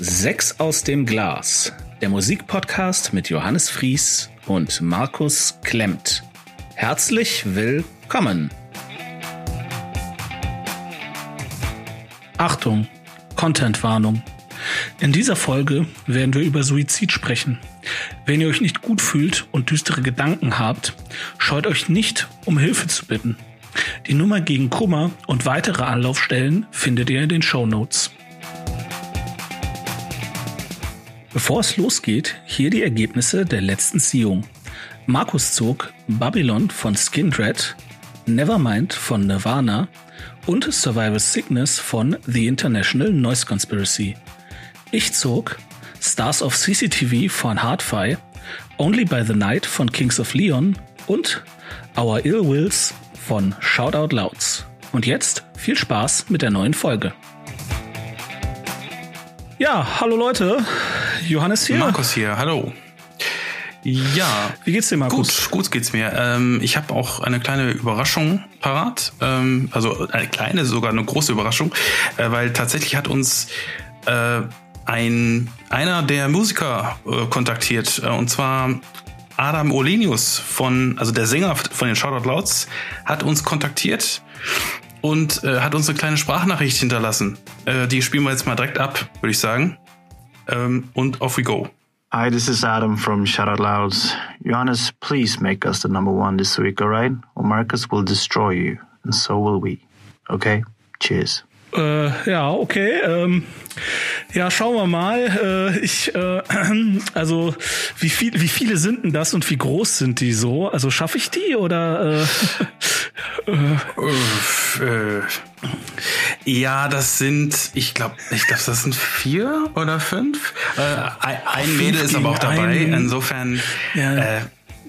Sechs aus dem Glas, der Musikpodcast mit Johannes Fries und Markus Klemmt. Herzlich willkommen. Achtung, Contentwarnung. In dieser Folge werden wir über Suizid sprechen. Wenn ihr euch nicht gut fühlt und düstere Gedanken habt, scheut euch nicht, um Hilfe zu bitten. Die Nummer gegen Kummer und weitere Anlaufstellen findet ihr in den Show Notes. Bevor es losgeht, hier die Ergebnisse der letzten Ziehung. Markus zog Babylon von Skindred, Nevermind von Nirvana und Survival Sickness von The International Noise Conspiracy. Ich zog Stars of CCTV von Hardfi, Only by the Night von Kings of Leon und Our Ill Wills von Shout Out Louds. Und jetzt viel Spaß mit der neuen Folge. Ja, hallo Leute. Johannes hier. Markus hier, hallo. Ja. Wie geht's dir, Markus? Gut, gut geht's mir. Ähm, ich habe auch eine kleine Überraschung parat. Ähm, also eine kleine, sogar eine große Überraschung, äh, weil tatsächlich hat uns äh, ein einer der Musiker äh, kontaktiert äh, und zwar Adam Olenius von, also der Sänger von den Shoutout Louds, hat uns kontaktiert und äh, hat uns eine kleine Sprachnachricht hinterlassen. Äh, die spielen wir jetzt mal direkt ab, würde ich sagen. Ähm, und off we go. Hi, this is Adam from Shoutout Louds. Johannes, please make us the number one this week, alright? Or Marcus will destroy you, and so will we. Okay? Cheers. Äh, ja, okay. Ähm, ja, schauen wir mal. Äh, ich, äh, also wie viel, wie viele sind denn das und wie groß sind die so? Also schaffe ich die oder? Äh, äh, ja, das sind, ich glaube, ich glaube, das sind vier oder fünf. Äh, ein, ein Mädel ist aber auch dabei. Insofern. Ja. Äh,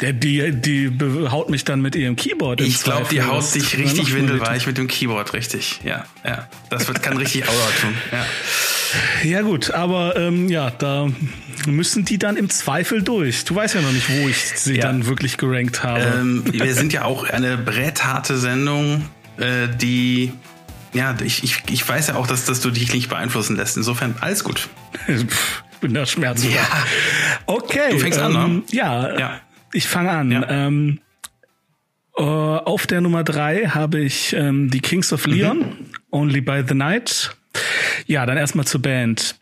die, die haut mich dann mit ihrem Keyboard. Ich glaube, die haut dich richtig windelweich mit dem Keyboard, richtig. Ja, ja. Das wird, kann richtig Aua tun. Ja. ja, gut, aber ähm, ja, da müssen die dann im Zweifel durch. Du weißt ja noch nicht, wo ich sie ja. dann wirklich gerankt habe. Ähm, wir sind ja auch eine brettharte Sendung, äh, die ja, ich, ich, ich weiß ja auch, dass, dass du dich nicht beeinflussen lässt. Insofern alles gut. ich bin da schmerzfrei. Ja. Okay. Du fängst ähm, an, ne? Ja. ja. Ich fange an. Ja. Ähm, uh, auf der Nummer drei habe ich ähm, die Kings of Leon, mhm. Only by the Night. Ja, dann erstmal zur Band.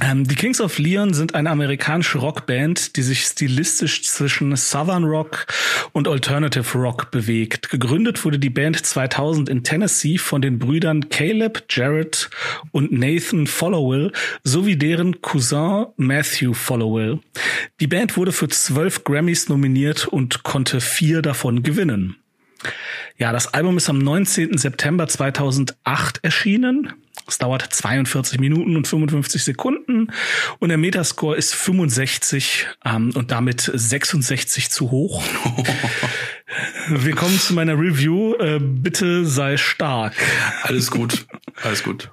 Ähm, die Kings of Leon sind eine amerikanische Rockband, die sich stilistisch zwischen Southern Rock und Alternative Rock bewegt. Gegründet wurde die Band 2000 in Tennessee von den Brüdern Caleb, Jared und Nathan Followell sowie deren Cousin Matthew Followell. Die Band wurde für zwölf Grammys nominiert und konnte vier davon gewinnen. Ja, das Album ist am 19. September 2008 erschienen. Es dauert 42 Minuten und 55 Sekunden und der Metascore ist 65 ähm, und damit 66 zu hoch. Willkommen zu meiner Review. Äh, bitte sei stark. Alles gut, alles gut.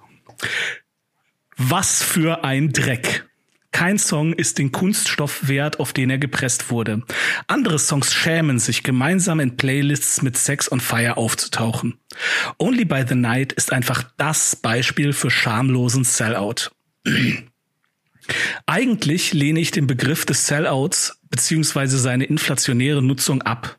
Was für ein Dreck. Kein Song ist den Kunststoff wert, auf den er gepresst wurde. Andere Songs schämen sich, gemeinsam in Playlists mit Sex on Fire aufzutauchen. Only by the Night ist einfach das Beispiel für schamlosen Sellout. Eigentlich lehne ich den Begriff des Sellouts beziehungsweise seine inflationäre Nutzung ab.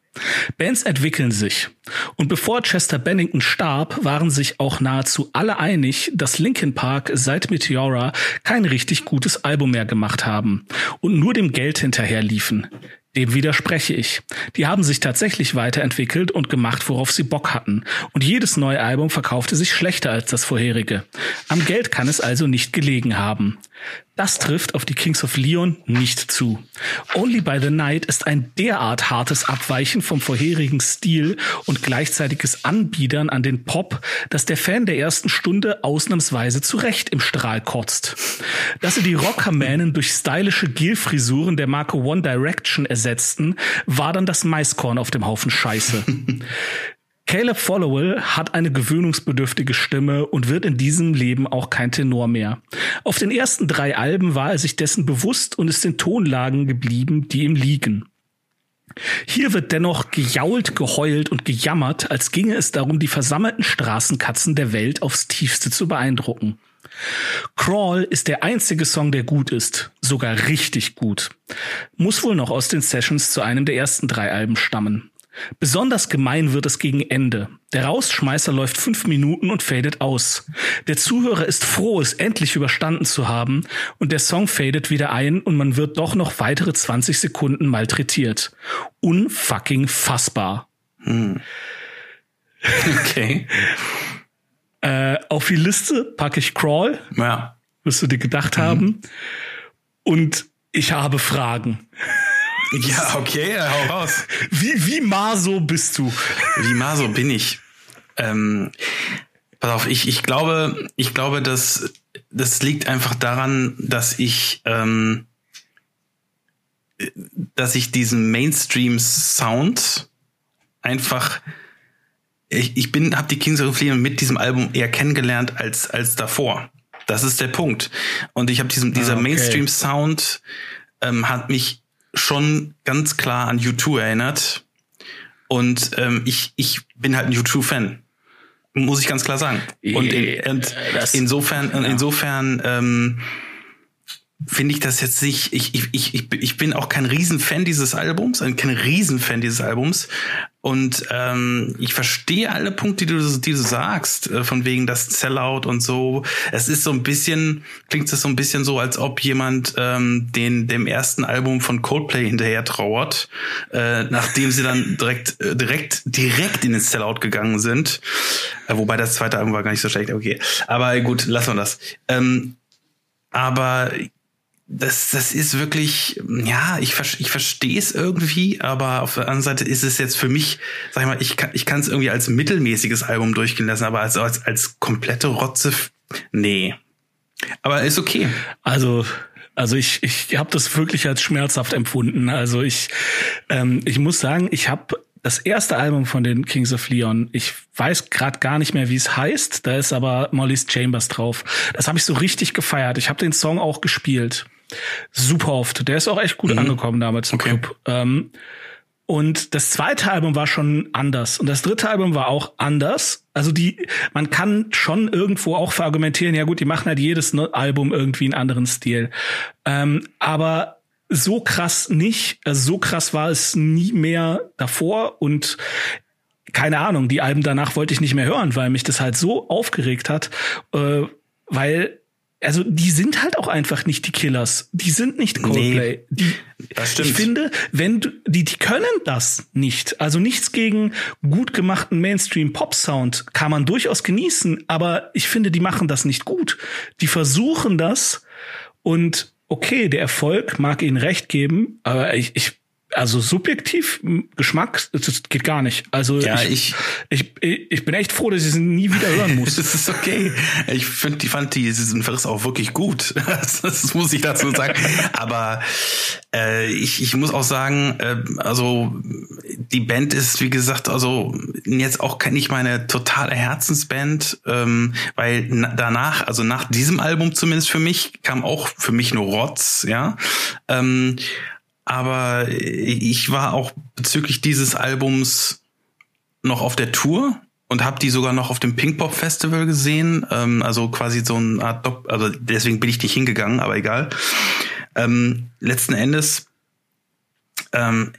Bands entwickeln sich. Und bevor Chester Bennington starb, waren sich auch nahezu alle einig, dass Linkin Park seit Meteora kein richtig gutes Album mehr gemacht haben und nur dem Geld hinterher liefen. Dem widerspreche ich. Die haben sich tatsächlich weiterentwickelt und gemacht, worauf sie Bock hatten. Und jedes neue Album verkaufte sich schlechter als das vorherige. Am Geld kann es also nicht gelegen haben. Das trifft auf die Kings of Leon nicht zu. Only by the Night ist ein derart hartes Abweichen vom vorherigen Stil und gleichzeitiges Anbiedern an den Pop, dass der Fan der ersten Stunde ausnahmsweise zurecht im Strahl kotzt. Dass sie die Rockermänen durch stylische Gelfrisuren der Marke One Direction ersetzten, war dann das Maiskorn auf dem Haufen Scheiße. Caleb Followell hat eine gewöhnungsbedürftige Stimme und wird in diesem Leben auch kein Tenor mehr. Auf den ersten drei Alben war er sich dessen bewusst und ist in Tonlagen geblieben, die ihm liegen. Hier wird dennoch gejault, geheult und gejammert, als ginge es darum, die versammelten Straßenkatzen der Welt aufs tiefste zu beeindrucken. Crawl ist der einzige Song, der gut ist, sogar richtig gut. Muss wohl noch aus den Sessions zu einem der ersten drei Alben stammen. Besonders gemein wird es gegen Ende. Der Rausschmeißer läuft fünf Minuten und fadet aus. Der Zuhörer ist froh, es endlich überstanden zu haben und der Song fadet wieder ein und man wird doch noch weitere 20 Sekunden malträtiert. Unfucking fassbar. Hm. Okay. äh, auf die Liste packe ich Crawl. Ja. Wirst du dir gedacht mhm. haben. Und ich habe Fragen. Ja, okay, hau raus. Wie, wie Maso bist du? Wie Maso bin ich? Ähm, pass auf, ich, ich glaube, ich glaube, dass das liegt einfach daran, dass ich, ähm, dass ich diesen Mainstream-Sound einfach ich, ich bin, habe die Kings of Leon mit diesem Album eher kennengelernt als als davor. Das ist der Punkt. Und ich habe diesen dieser ah, okay. Mainstream-Sound ähm, hat mich schon ganz klar an U2 erinnert. Und ähm, ich, ich bin halt ein U2-Fan. Muss ich ganz klar sagen. Und, in, und insofern, insofern ähm, finde ich das jetzt nicht, ich, ich, ich, ich bin auch kein Riesenfan dieses Albums, kein Riesenfan dieses Albums. Und ähm, ich verstehe alle Punkte, die du, die du sagst, äh, von wegen das Sellout und so. Es ist so ein bisschen, klingt es so ein bisschen so, als ob jemand ähm, den dem ersten Album von Coldplay hinterher trauert, äh, nachdem sie dann direkt, äh, direkt, direkt in den Sellout gegangen sind. Äh, wobei das zweite Album war gar nicht so schlecht, okay. Aber gut, lassen wir das. Ähm, aber das, das ist wirklich, ja, ich, ich verstehe es irgendwie, aber auf der anderen Seite ist es jetzt für mich, sag ich mal, ich kann ich kann es irgendwie als mittelmäßiges Album durchgehen lassen, aber als, als, als komplette Rotze, nee. Aber ist okay. Also, also ich, ich habe das wirklich als schmerzhaft empfunden. Also ich, ähm, ich muss sagen, ich habe das erste Album von den Kings of Leon, ich weiß gerade gar nicht mehr, wie es heißt, da ist aber Molly's Chambers drauf. Das habe ich so richtig gefeiert. Ich habe den Song auch gespielt super oft. Der ist auch echt gut mhm. angekommen damals im okay. Club. Ähm, und das zweite Album war schon anders. Und das dritte Album war auch anders. Also die, man kann schon irgendwo auch verargumentieren, ja gut, die machen halt jedes Album irgendwie einen anderen Stil. Ähm, aber so krass nicht. Also so krass war es nie mehr davor und keine Ahnung, die Alben danach wollte ich nicht mehr hören, weil mich das halt so aufgeregt hat, äh, weil also die sind halt auch einfach nicht die Killers. Die sind nicht Coldplay. Nee, die, das stimmt. Ich finde, wenn du, die, die können das nicht. Also nichts gegen gut gemachten Mainstream-Pop-Sound kann man durchaus genießen, aber ich finde, die machen das nicht gut. Die versuchen das und okay, der Erfolg mag ihnen recht geben, aber ich, ich also subjektiv Geschmack, das geht gar nicht. Also ja, ich, ich, ich, ich bin echt froh, dass ich sie nie wieder hören muss. das ist okay. Ich finde, die fand die diesen Verriss auch wirklich gut. das muss ich dazu sagen. Aber äh, ich, ich muss auch sagen, äh, also die Band ist, wie gesagt, also jetzt auch nicht meine totale Herzensband, ähm, weil danach, also nach diesem Album zumindest für mich, kam auch für mich nur Rotz, ja. Ähm, aber ich war auch bezüglich dieses Albums noch auf der Tour und habe die sogar noch auf dem Pinkpop Festival gesehen. Ähm, also quasi so eine Art, Dopp also deswegen bin ich nicht hingegangen, aber egal. Ähm, letzten Endes ähm,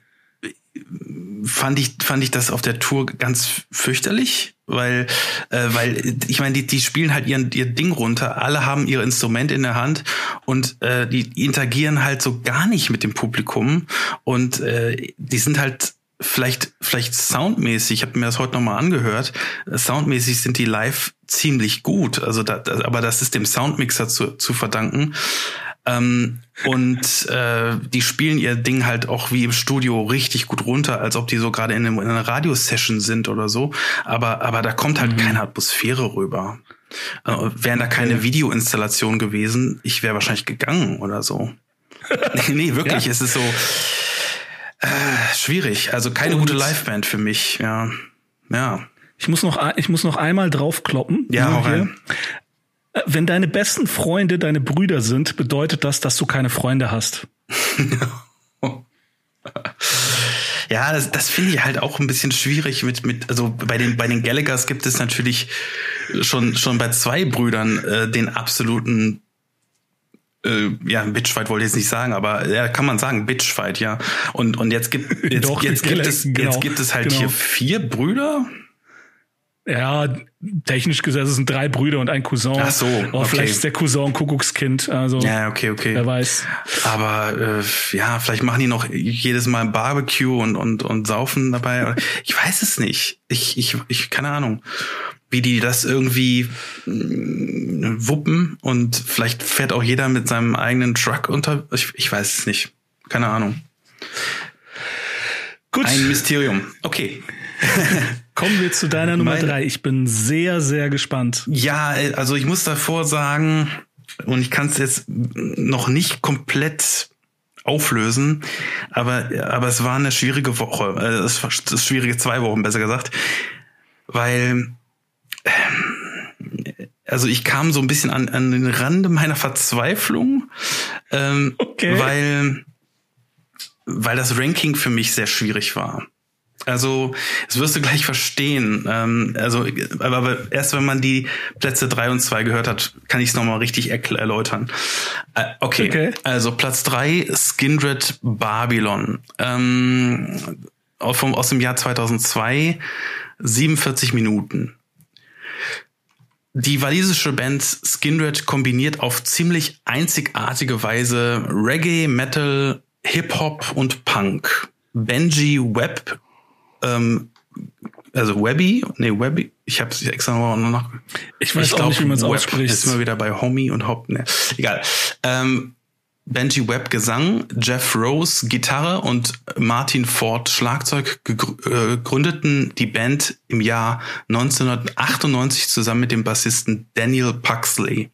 fand ich fand ich das auf der Tour ganz fürchterlich, weil äh, weil ich meine die die spielen halt ihren ihr Ding runter, alle haben ihr Instrument in der Hand und äh, die interagieren halt so gar nicht mit dem Publikum. Und äh, die sind halt vielleicht vielleicht soundmäßig, ich habe mir das heute noch mal angehört, soundmäßig sind die live ziemlich gut, also da, aber das ist dem Soundmixer zu, zu verdanken. Ähm, und äh, die spielen ihr Ding halt auch wie im Studio richtig gut runter, als ob die so gerade in, in, einer Radiosession sind oder so. Aber, aber da kommt halt mhm. keine Atmosphäre rüber. Äh, wären da keine okay. Videoinstallation gewesen, ich wäre wahrscheinlich gegangen oder so. nee, nee, wirklich, ja. es ist so äh, schwierig. Also keine und gute Liveband für mich, ja. Ja. Ich muss noch, ich muss noch einmal draufkloppen. Ja, hau rein. Wenn deine besten Freunde deine Brüder sind, bedeutet das, dass du keine Freunde hast. Ja, das, das finde ich halt auch ein bisschen schwierig mit, mit, also bei den, bei den Gallaghers gibt es natürlich schon, schon bei zwei Brüdern äh, den absoluten äh, ja, Bitchfight wollte ich jetzt nicht sagen, aber ja, kann man sagen, Bitchfight, ja. Und, und jetzt gibt, jetzt, Doch, jetzt gibt es, genau, jetzt gibt es halt genau. hier vier Brüder. Ja, technisch gesagt, es sind drei Brüder und ein Cousin. Ach so, Aber okay. vielleicht ist der Cousin Kuckuckskind. Also, Ja, okay, okay. wer weiß. Aber äh, ja, vielleicht machen die noch jedes Mal Barbecue und, und, und saufen dabei. Oder- Ich weiß es nicht. Ich, ich, ich, keine Ahnung, wie die das irgendwie mm, wuppen und vielleicht fährt auch jeder mit seinem eigenen Truck unter. Ich, ich weiß es nicht. Keine Ahnung. Gut, Ein Mysterium. Okay. kommen wir zu deiner Nummer Meine- drei. Ich bin sehr, sehr gespannt. Ja, also ich muss davor sagen, und ich kann es jetzt noch nicht komplett auflösen, aber, aber es war eine schwierige Woche, äh, es war das schwierige zwei Wochen, besser gesagt, weil ähm, also ich kam so ein bisschen an, an den Rande meiner Verzweiflung, ähm, Okay. weil, weil das Ranking für mich sehr schwierig war. Also, das wirst du gleich verstehen. Ähm, also, aber, erst wenn man die Plätze drei und zwei gehört hat, kann ich es nochmal richtig erläutern. Äh, okay. Okay. also Platz drei Skindred Babylon. Ähm, aus, vom, aus dem Jahr 2002, 47 Minuten. Die walisische Band Skindred kombiniert auf ziemlich einzigartige Weise Reggae, Metal, Hip-Hop und Punk. Benji Webb, ähm, also Webby, nee, Webby, ich habe es extra noch nach. Ich weiß auch nicht, wie man es ausspricht. Ist immer wieder bei Homie und Hop, ne, egal. Ähm, Benji Webb Gesang, Jeff Rose Gitarre und Martin Ford Schlagzeug äh, gründeten die Band im Jahr 1998 zusammen mit dem Bassisten Daniel Puxley.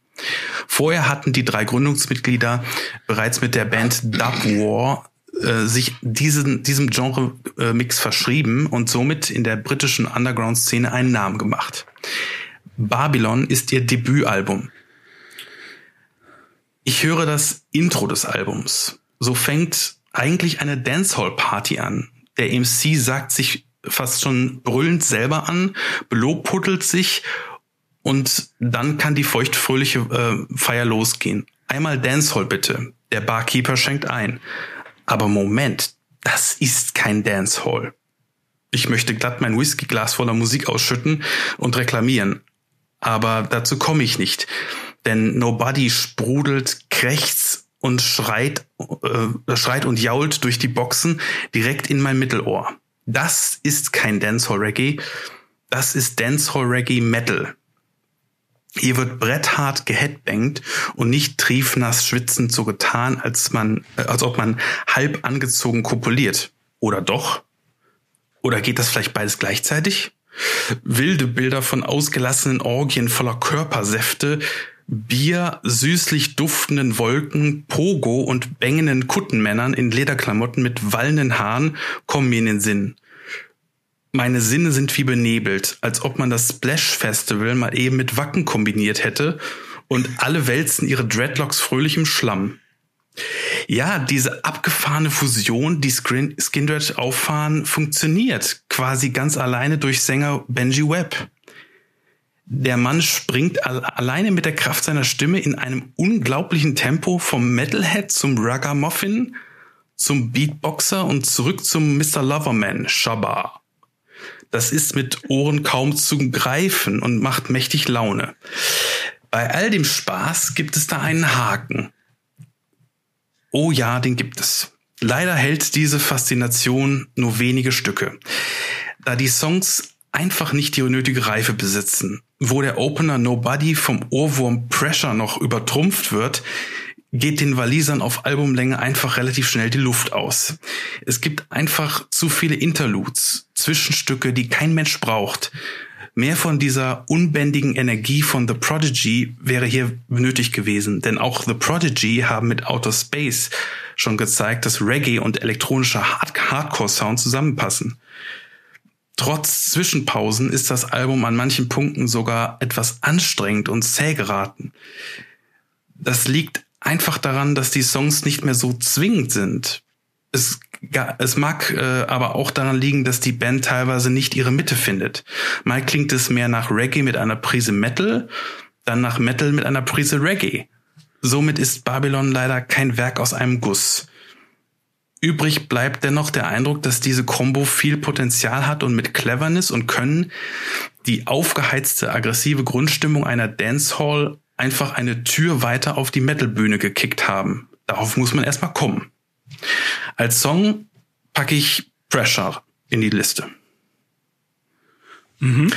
Vorher hatten die drei Gründungsmitglieder bereits mit der Band Dub War äh, sich diesen, diesem Genre-Mix verschrieben und somit in der britischen Underground-Szene einen Namen gemacht. Babylon ist ihr Debütalbum. Ich höre das Intro des Albums. So fängt eigentlich eine Dancehall-Party an. Der MC sagt sich fast schon brüllend selber an, belobpuddelt sich und dann kann die feuchtfröhliche äh, Feier losgehen. Einmal Dancehall bitte. Der Barkeeper schenkt ein. Aber Moment, das ist kein Dancehall. Ich möchte glatt mein Whiskyglas voller Musik ausschütten und reklamieren. Aber dazu komme ich nicht. Denn Nobody sprudelt, krächzt und schreit, äh, schreit und jault durch die Boxen direkt in mein Mittelohr. Das ist kein Dancehall Reggae. Das ist Dancehall Reggae Metal. Hier wird bretthart geheadbangt und nicht triefnass schwitzend so getan, als man, äh, als ob man halb angezogen kopuliert. Oder doch? Oder geht das vielleicht beides gleichzeitig? Wilde Bilder von ausgelassenen Orgien voller Körpersäfte, Bier, süßlich duftenden Wolken, Pogo und bängenden Kuttenmännern in Lederklamotten mit wallenden Haaren kommen mir in den Sinn. Meine Sinne sind wie benebelt, als ob man das Splash Festival mal eben mit Wacken kombiniert hätte und alle wälzen ihre Dreadlocks fröhlich im Schlamm. Ja, diese abgefahrene Fusion, die Skin- Skindred auffahren, funktioniert quasi ganz alleine durch Sänger Benji Webb. Der Mann springt al alleine mit der Kraft seiner Stimme in einem unglaublichen Tempo vom Metalhead zum Ragamuffin, zum Beatboxer und zurück zum Mr. Loverman, Shabba. Das ist mit Ohren kaum zu greifen und macht mächtig Laune. Bei all dem Spaß gibt es da einen Haken. Oh ja, den gibt es. Leider hält diese Faszination nur wenige Stücke. Da die Songs einfach nicht die nötige Reife besitzen. Wo der Opener Nobody vom Ohrwurm Pressure noch übertrumpft wird, geht den Walisern auf Albumlänge einfach relativ schnell die Luft aus. Es gibt einfach zu viele Interludes, Zwischenstücke, die kein Mensch braucht. Mehr von dieser unbändigen Energie von The Prodigy wäre hier benötigt gewesen, denn auch The Prodigy haben mit Outer Space schon gezeigt, dass Reggae und elektronischer Hard Hardcore-Sound zusammenpassen. Trotz Zwischenpausen ist das Album an manchen Punkten sogar etwas anstrengend und zäh geraten. Das liegt einfach daran, dass die Songs nicht mehr so zwingend sind. Es es mag äh, aber auch daran liegen, dass die Band teilweise nicht ihre Mitte findet. Mal klingt es mehr nach Reggae mit einer Prise Metal, dann nach Metal mit einer Prise Reggae. Somit ist Babylon leider kein Werk aus einem Guss. Übrig bleibt dennoch der Eindruck, dass diese Combo viel Potenzial hat und mit Cleverness und Können die aufgeheizte, aggressive Grundstimmung einer Dancehall einfach eine Tür weiter auf die Metalbühne gekickt haben. Darauf muss man erstmal kommen. Als Song packe ich Pressure in die Liste. Mhm.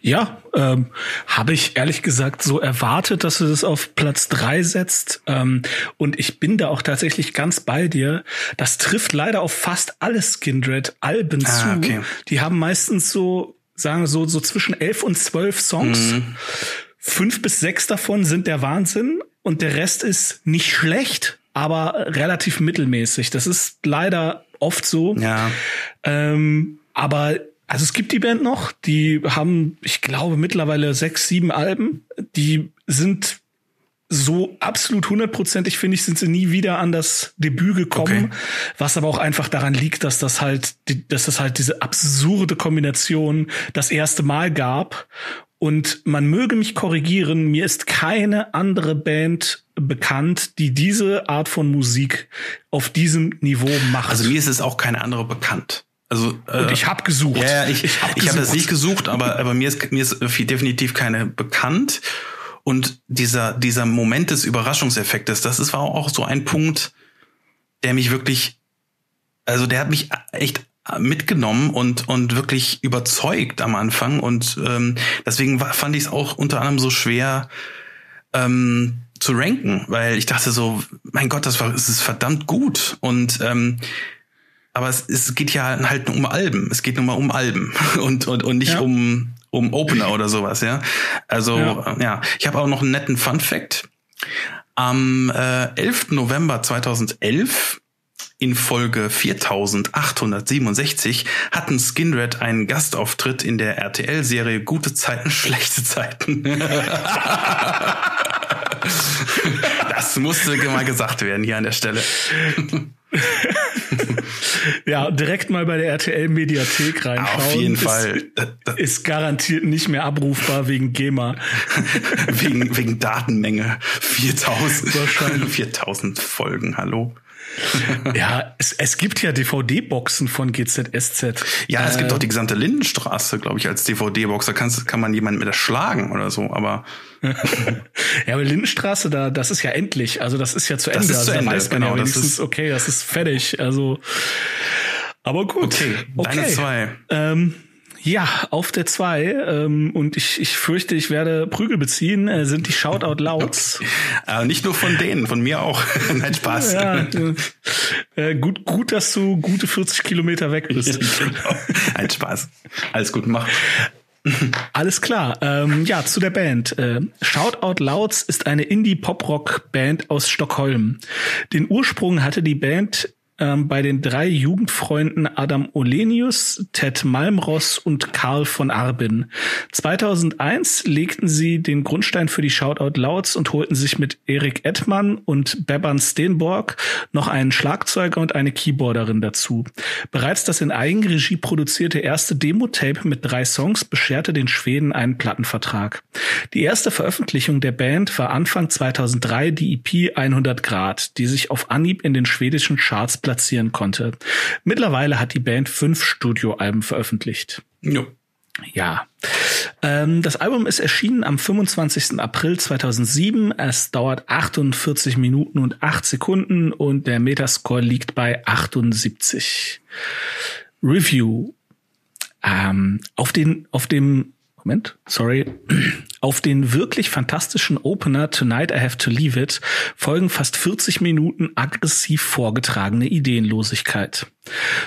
Ja, ähm, habe ich ehrlich gesagt so erwartet, dass du das auf Platz drei setzt. Ähm, und ich bin da auch tatsächlich ganz bei dir. Das trifft leider auf fast alle Skindred-Alben ah, zu. Okay. Die haben meistens so, sagen wir so, so zwischen elf und zwölf Songs. Mhm. Fünf bis sechs davon sind der Wahnsinn und der Rest ist nicht schlecht, aber relativ mittelmäßig. Das ist leider oft so. Ja. Ähm, aber also es gibt die Band noch, die haben, ich glaube, mittlerweile sechs, sieben Alben. Die sind so absolut hundertprozentig, finde ich, sind sie nie wieder an das Debüt gekommen. Okay. Was aber auch einfach daran liegt, dass das halt, dass das halt diese absurde Kombination das erste Mal gab. Und man möge mich korrigieren, mir ist keine andere Band bekannt, die diese Art von Musik auf diesem Niveau macht. Also mir ist es auch keine andere bekannt. Also äh, und ich habe gesucht. Ja, ich, ich habe hab das nicht gesucht, aber aber mir ist mir ist definitiv keine bekannt. Und dieser dieser Moment des Überraschungseffektes, das ist war auch so ein Punkt, der mich wirklich, also der hat mich echt mitgenommen und und wirklich überzeugt am Anfang und ähm, deswegen fand ich es auch unter anderem so schwer ähm, zu ranken, weil ich dachte so, mein Gott, das war, es ist verdammt gut und ähm, aber es, es geht ja halt um Alben. Es geht nur mal um Alben und, und, und nicht ja. um, um Opener oder sowas, ja. Also, ja, ja. ich habe auch noch einen netten Fun Fact. Am äh, 11. November 2011 in Folge 4867 hatten Skinred einen Gastauftritt in der RTL-Serie Gute Zeiten, schlechte Zeiten. das musste mal gesagt werden hier an der Stelle. ja, direkt mal bei der RTL Mediathek reinschauen. Auf jeden Fall. Ist, ist garantiert nicht mehr abrufbar wegen GEMA. wegen, wegen Datenmenge. 4000. Wahrscheinlich. 4000 Folgen, hallo. ja, es, es gibt ja DVD-Boxen von GZSZ. Ja, es äh, gibt auch die gesamte Lindenstraße, glaube ich, als DVD-Box. Da kannst, kann man jemanden mit erschlagen oder so, aber. ja, aber Lindenstraße, da, das ist ja endlich. Also das ist ja zu Ende. Das ist zu also, Ende, weiß man genau, ja wenigstens, das ist, okay, das ist fertig. Also, aber gut. Okay, deine okay. zwei. Ähm, ja, auf der zwei ähm, und ich, ich fürchte, ich werde Prügel beziehen, äh, sind die Shoutout Louds. Okay. Äh, nicht nur von denen, von mir auch. Nein, Spaß. Ja, äh, gut, gut, dass du gute 40 Kilometer weg bist. genau. Ein Spaß. Alles gut, mach. Alles klar. Ähm, ja, zu der Band. Äh, Shoutout Louds ist eine Indie-Pop-Rock-Band aus Stockholm. Den Ursprung hatte die Band ähm, bei den drei Jugendfreunden Adam Olenius, Ted Malmross und Karl von Arbin. 2001 legten sie den Grundstein für die Shoutout Louds und holten sich mit Erik Edmann und Beban Steenborg noch einen Schlagzeuger und eine Keyboarderin dazu. Bereits das in Eigenregie produzierte erste Demo-Tape mit drei Songs bescherte den Schweden einen Plattenvertrag. Die erste Veröffentlichung der Band war Anfang 2003 die EP 100 Grad, die sich auf Anhieb in den schwedischen Charts platzieren konnte. Mittlerweile hat die Band fünf Studioalben veröffentlicht. Jo. Ja. Ähm, das Album ist erschienen am 25. April 2007. Es dauert 48 Minuten und 8 Sekunden und der Metascore liegt bei 78. Review. Ähm, auf den, auf dem Moment, sorry. Auf den wirklich fantastischen Opener Tonight I Have to Leave It folgen fast 40 Minuten aggressiv vorgetragene Ideenlosigkeit.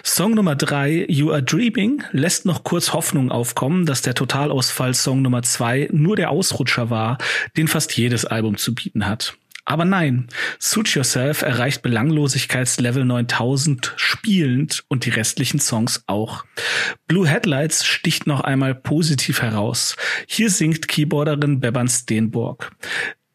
Song Nummer drei, You Are Dreaming, lässt noch kurz Hoffnung aufkommen, dass der Totalausfall Song Nummer zwei nur der Ausrutscher war, den fast jedes Album zu bieten hat. Aber nein, Suit Yourself erreicht Belanglosigkeitslevel 9000 spielend und die restlichen Songs auch. Blue Headlights sticht noch einmal positiv heraus. Hier singt Keyboarderin Beban Steenborg.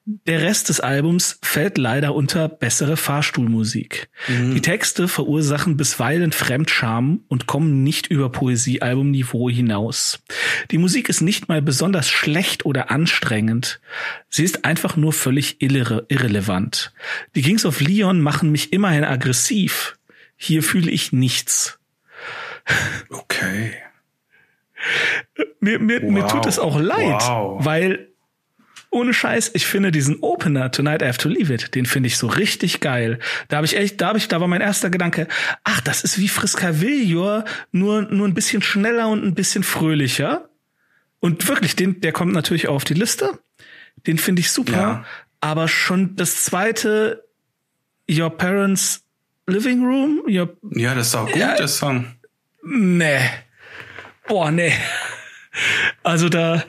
Der Rest des Albums fällt leider unter bessere Fahrstuhlmusik. Mhm. Die Texte verursachen bisweilen Fremdscham und kommen nicht über Poesiealbumniveau hinaus. Die Musik ist nicht mal besonders schlecht oder anstrengend. Sie ist einfach nur völlig irre irrelevant. Die Kings of Leon machen mich immerhin aggressiv. Hier fühle ich nichts. Okay. Mir, mir, wow. mir tut es auch leid, wow. weil ohne Scheiß, ich finde diesen Opener Tonight I Have to Leave It, den finde ich so richtig geil. Da habe ich echt, da habe ich, da war mein erster Gedanke, ach, das ist wie Friscavillor, nur nur ein bisschen schneller und ein bisschen fröhlicher. Und wirklich, den, der kommt natürlich auch auf die Liste. Den finde ich super. Ja. Aber schon das zweite, Your Parents Living Room, your, ja, das ist auch gut, ja, der Song. Nee. Boah, nee. Also da,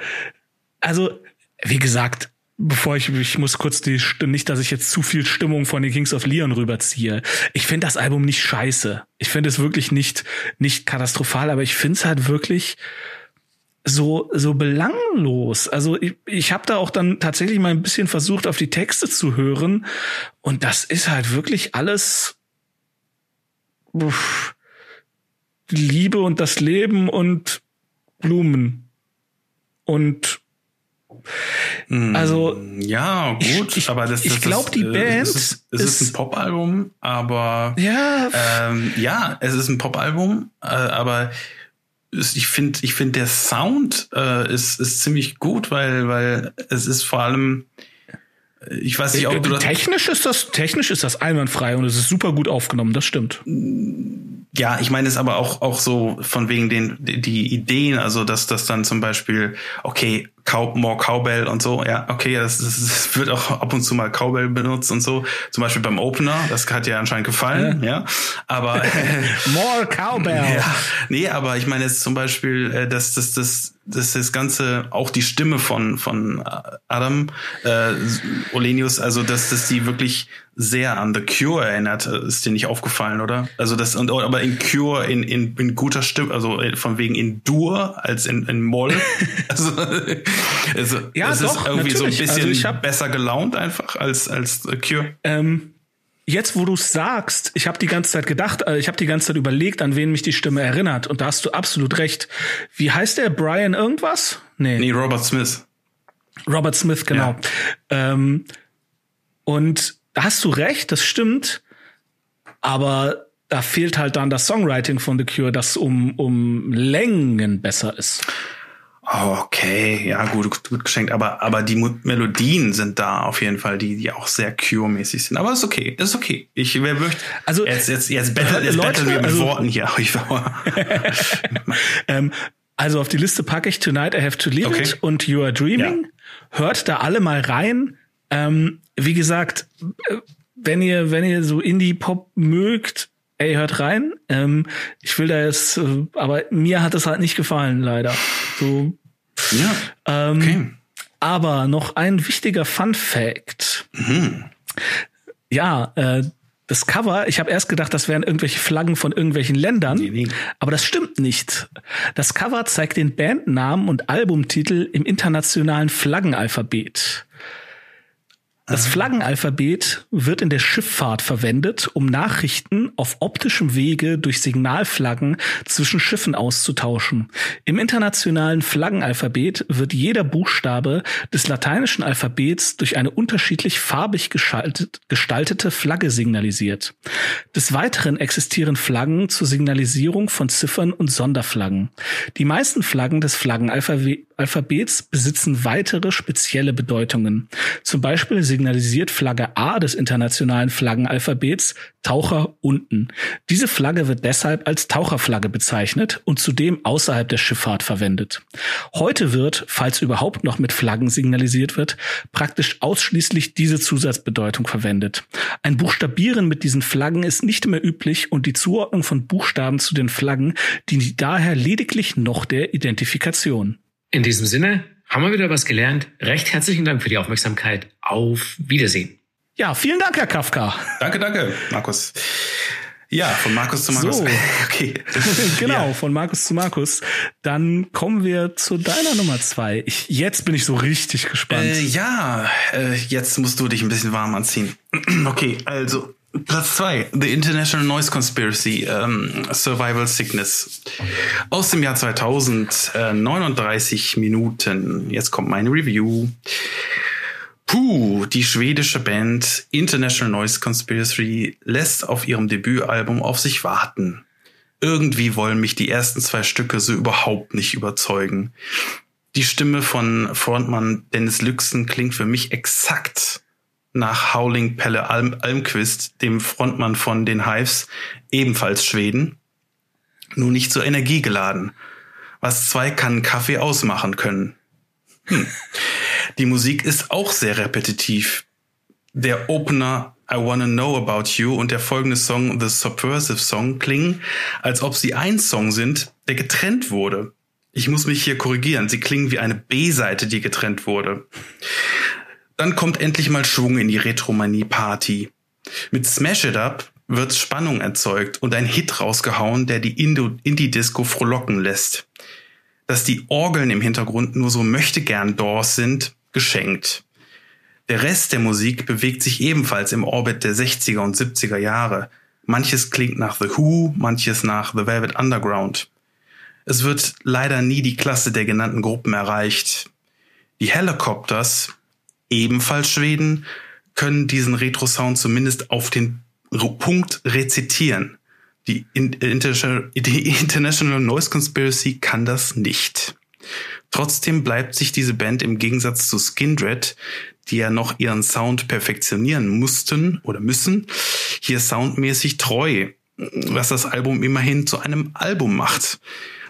also wie gesagt, bevor ich, ich muss kurz die, nicht, dass ich jetzt zu viel Stimmung von den Kings of Leon rüberziehe. Ich finde das Album nicht scheiße. Ich finde es wirklich nicht, nicht katastrophal, aber ich finde es halt wirklich so, so belanglos. Also ich, ich habe da auch dann tatsächlich mal ein bisschen versucht, auf die Texte zu hören. Und das ist halt wirklich alles uff, Liebe und das Leben und Blumen. Und also ja, gut, ich, aber das, das ich glaube die Band es ist, es ist, ist ein Popalbum, aber ja, ähm, ja, es ist ein Popalbum, äh, aber ich finde, ich finde der Sound äh, ist ist ziemlich gut, weil weil es ist vor allem ich weiß nicht, ob du das technisch ist das technisch ist das einwandfrei und es ist super gut aufgenommen, das stimmt. Ja, ich meine es aber auch auch so von wegen den die Ideen, also dass das dann zum Beispiel okay Cow, more Cowbell und so. Ja, okay, das, das, das, wird auch ab und zu mal Cowbell benutzt und so. Zum Beispiel beim Opener, das hat ja anscheinend gefallen, ja. ja. Aber more Cowbell. Ja, nee, aber ich meine jetzt zum Beispiel, äh, dass das, das, das, das Ganze, auch die Stimme von, von Adam äh, Olenius, also dass, dass die wirklich sehr an The Cure erinnert, ist dir nicht aufgefallen, oder? Also das und aber in Cure in, in, in guter Stimme, also von wegen in Dur als in, in Moll. also, also ja, es doch, ist irgendwie natürlich. so ein bisschen also hab, besser gelaunt einfach als als The Cure. Ähm, jetzt, wo du es sagst, ich habe die ganze Zeit gedacht, äh, ich habe die ganze Zeit überlegt, an wen mich die Stimme erinnert und da hast du absolut recht. Wie heißt der Brian irgendwas? Nee. Nee, Robert Smith. Robert Smith, genau. Ja. Ähm, und da hast du recht, das stimmt. Aber da fehlt halt dann das Songwriting von The Cure, das um, um Längen besser ist. Okay, ja, gut, gut geschenkt. Aber, aber die Melodien sind da auf jeden Fall, die, die auch sehr Cure-mäßig sind. Aber ist okay, ist okay. Ich wer möchte. Also, jetzt, jetzt, jetzt, battle, jetzt Leute, wir mit also, Worten hier. ähm, also auf die Liste packe ich Tonight I Have to Leave okay. It und You Are Dreaming. Ja. Hört da alle mal rein. Ähm, wie gesagt, äh, wenn ihr, wenn ihr so Indie-Pop mögt, ey, hört rein. Ähm, ich will da jetzt, äh, aber mir hat es halt nicht gefallen, leider. So. Ja. Ähm, okay. Aber noch ein wichtiger Fun Fact. Mhm. Ja, äh, das Cover, ich habe erst gedacht, das wären irgendwelche Flaggen von irgendwelchen Ländern, nee, nee. aber das stimmt nicht. Das Cover zeigt den Bandnamen und Albumtitel im internationalen Flaggenalphabet. Das Flaggenalphabet wird in der Schifffahrt verwendet, um Nachrichten auf optischem Wege durch Signalflaggen zwischen Schiffen auszutauschen. Im internationalen Flaggenalphabet wird jeder Buchstabe des lateinischen Alphabets durch eine unterschiedlich farbig gestaltete Flagge signalisiert. Des Weiteren existieren Flaggen zur Signalisierung von Ziffern und Sonderflaggen. Die meisten Flaggen des Flaggenalphabets besitzen weitere spezielle Bedeutungen. Zum Beispiel signalisiert Flagge A des internationalen Flaggenalphabets Taucher unten. Diese Flagge wird deshalb als Taucherflagge bezeichnet und zudem außerhalb der Schifffahrt verwendet. Heute wird, falls überhaupt noch mit Flaggen signalisiert wird, praktisch ausschließlich diese Zusatzbedeutung verwendet. Ein Buchstabieren mit diesen Flaggen ist nicht mehr üblich und die Zuordnung von Buchstaben zu den Flaggen dient daher lediglich noch der Identifikation. In diesem Sinne, haben wir wieder was gelernt. Recht herzlichen Dank für die Aufmerksamkeit. Auf Wiedersehen. Ja, vielen Dank, Herr Kafka. Danke, danke, Markus. Ja, von Markus zu Markus. So. okay. genau, Ja. von Markus zu Markus. Dann kommen wir zu deiner Nummer zwei. Ich, jetzt bin ich so richtig gespannt. Äh, ja, äh, jetzt musst du dich ein bisschen warm anziehen. okay, also Platz zwei, The International Noise Conspiracy, ähm, Survival Sickness. Aus dem Jahr 2000, äh, 39 Minuten. Jetzt kommt meine Review. Puh, die schwedische Band International Noise Conspiracy lässt auf ihrem Debütalbum auf sich warten. Irgendwie wollen mich die ersten zwei Stücke so überhaupt nicht überzeugen. Die Stimme von Frontmann Dennis Lüxen klingt für mich exakt nach Howling Pelle Alm Almquist, dem Frontmann von den Hives, ebenfalls Schweden, nur nicht so energiegeladen, was zwei Kannen Kaffee ausmachen können. Hm. Die Musik ist auch sehr repetitiv. Der Opener I Wanna Know About You und der folgende Song The Subversive Song klingen, als ob sie ein Song sind, der getrennt wurde. Ich muss mich hier korrigieren. Sie klingen wie eine B-Seite, die getrennt wurde. Dann kommt endlich mal Schwung in die Retromanie-Party. Mit Smash It Up wird Spannung erzeugt und ein Hit rausgehauen, der die Indie-Disco frohlocken lässt. Dass die Orgeln im Hintergrund nur so möchte gern Doors sind, geschenkt. Der Rest der Musik bewegt sich ebenfalls im Orbit der 60er und 70er Jahre. Manches klingt nach The Who, manches nach The Velvet Underground. Es wird leider nie die Klasse der genannten Gruppen erreicht. Die Helicopters, ebenfalls Schweden, können diesen Retro-Sound zumindest auf den Punkt rezitieren. Die, In International, die International Noise Conspiracy kann das nicht. Trotzdem bleibt sich diese Band im Gegensatz zu Skindred, die ja noch ihren Sound perfektionieren mussten oder müssen, hier soundmäßig treu, was das Album immerhin zu einem Album macht.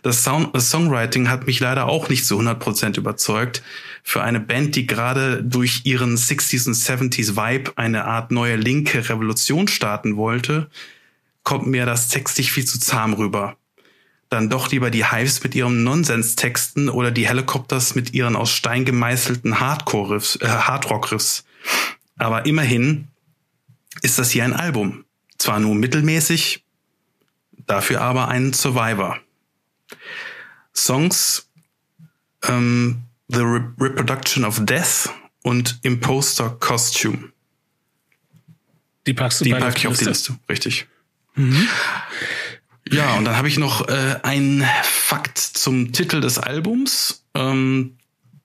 Das, Sound das Songwriting hat mich leider auch nicht zu 100% überzeugt. Für eine Band, die gerade durch ihren 60s und 70s Vibe eine Art neue linke Revolution starten wollte, kommt mir das textlich viel zu zahm rüber. Dann doch lieber die Hives mit ihren Nonsens-Texten oder die Helicopters mit ihren aus Stein gemeißelten Hardcore-Riffs, äh, Hardrock-Riffs. Aber immerhin ist das hier ein Album. Zwar nur mittelmäßig, dafür aber ein Survivor. Songs ähm, The Re Reproduction of Death und Imposter Costume. die packst du Die packe ich auf die Liste, richtig. Ja, und dann habe ich noch äh, einen Fakt zum Titel des Albums. Ähm,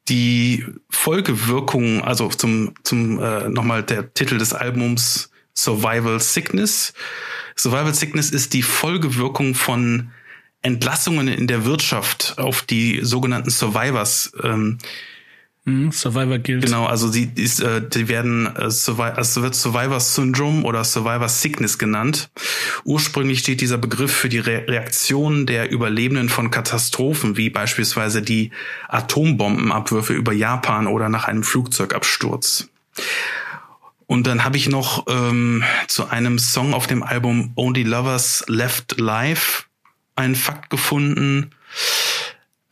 die Folgewirkung, also zum, zum äh, nochmal der Titel des Albums Survival Sickness. Survival Sickness ist die Folgewirkung von Entlassungen in der Wirtschaft auf die sogenannten Survivors. Ähm, Mhm, Survivor Guild. Genau, also sie ist, äh, die werden äh, Survi also wird Survivor Syndrome oder Survivor Sickness genannt. Ursprünglich steht dieser Begriff für die Re Reaktion der Überlebenden von Katastrophen, wie beispielsweise die Atombombenabwürfe über Japan oder nach einem Flugzeugabsturz. Und dann habe ich noch ähm, zu einem Song auf dem Album Only Lovers Left Alive einen Fakt gefunden.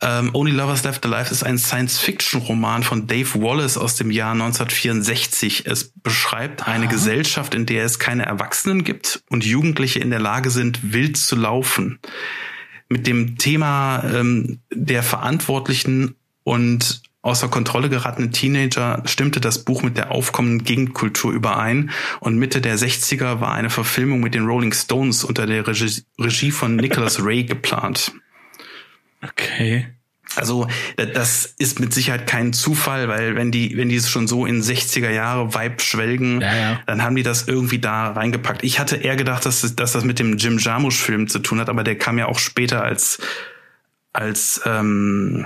Ähm, Only Lovers Left Alive ist ein Science-Fiction-Roman von Dave Wallace aus dem Jahr 1964. Es beschreibt eine Gesellschaft, in der es keine Erwachsenen gibt und Jugendliche in der Lage sind, wild zu laufen. Mit dem Thema ähm, der verantwortlichen und außer Kontrolle geratenen Teenager stimmte das Buch mit der aufkommenden Gegenkultur überein und Mitte der 60er war eine Verfilmung mit den Rolling Stones unter der Regie, Regie von Nicholas Ray geplant. Okay. Also da- das ist mit Sicherheit kein Zufall, weil wenn die, wenn die es schon so in 60er Jahre Vibe schwelgen, Ja, ja. dann haben die das irgendwie da reingepackt. Ich hatte eher gedacht, dass, das- dass das mit dem Jim Jarmusch-Film zu tun hat, aber der kam ja auch später als als ähm,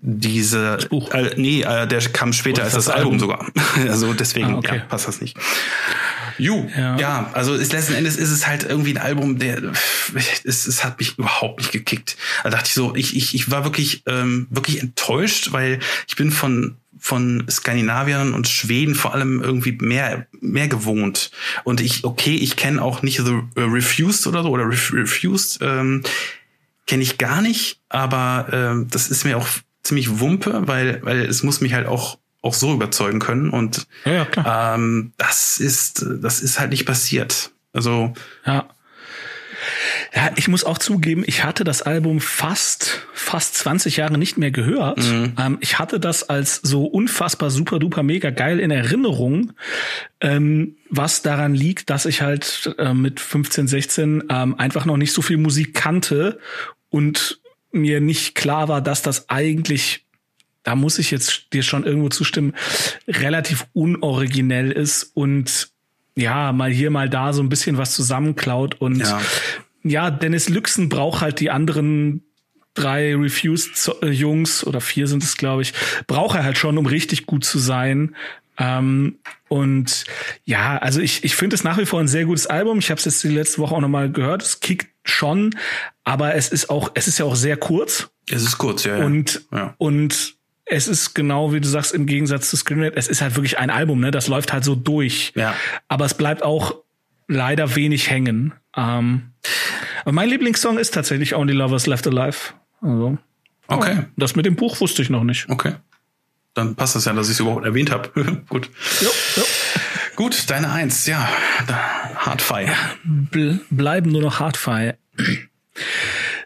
diese Buch. Äh, nee, äh, der kam später als das das Album Album. sogar. also deswegen Ah, okay. ja, passt das nicht. Ju, Ja. ja. also ist, letzten Endes ist es halt irgendwie ein Album, der es, es hat mich überhaupt nicht gekickt. Da dachte ich so, ich, ich, ich war wirklich, ähm, wirklich enttäuscht, weil ich bin von von Skandinaviern und Schweden vor allem irgendwie mehr mehr gewohnt und ich okay ich kenne auch nicht The äh, Refused oder so oder Ref Refused ähm, kenne ich gar nicht aber ähm, das ist mir auch ziemlich wumpe weil weil es muss mich halt auch auch so überzeugen können und Ja, ja, ähm, das ist, das ist halt nicht passiert. Also Ja. Ja, ich muss auch zugeben, ich hatte das Album fast, fast 20 Jahre nicht mehr gehört. Ähm, ich hatte das als so unfassbar super duper mega geil in Erinnerung, ähm, was daran liegt, dass ich halt äh, mit 15, 16 ähm, einfach noch nicht so viel Musik kannte und mir nicht klar war, dass das eigentlich da muss ich jetzt dir schon irgendwo zustimmen, relativ unoriginell ist und ja, mal hier, mal da so ein bisschen was zusammenklaut und Ja. ja, Dennis Lüxen braucht halt die anderen drei Refused-Jungs oder vier sind es, glaube ich, braucht er halt schon, um richtig gut zu sein. Ähm, und ja, also ich, ich finde es nach wie vor ein sehr gutes Album. Ich habe es jetzt die letzte Woche auch nochmal gehört. Es kickt schon, aber es ist auch, es ist ja auch sehr kurz. es ist kurz, ja. ja. Und, ja. und es ist genau wie du sagst, im Gegensatz zu Screenrate, es ist halt wirklich ein Album, ne? Das läuft halt so durch. Ja. Aber es bleibt auch leider wenig hängen. Ähm, aber mein Lieblingssong ist tatsächlich Only Lovers Left Alive. Also, Okay, das mit dem Buch wusste ich noch nicht. okay. Dann passt das ja, dass ich es überhaupt erwähnt habe. Gut. Jo, jo. Gut, deine Eins, ja. Hardfire. Bl bleiben nur noch Hardfire.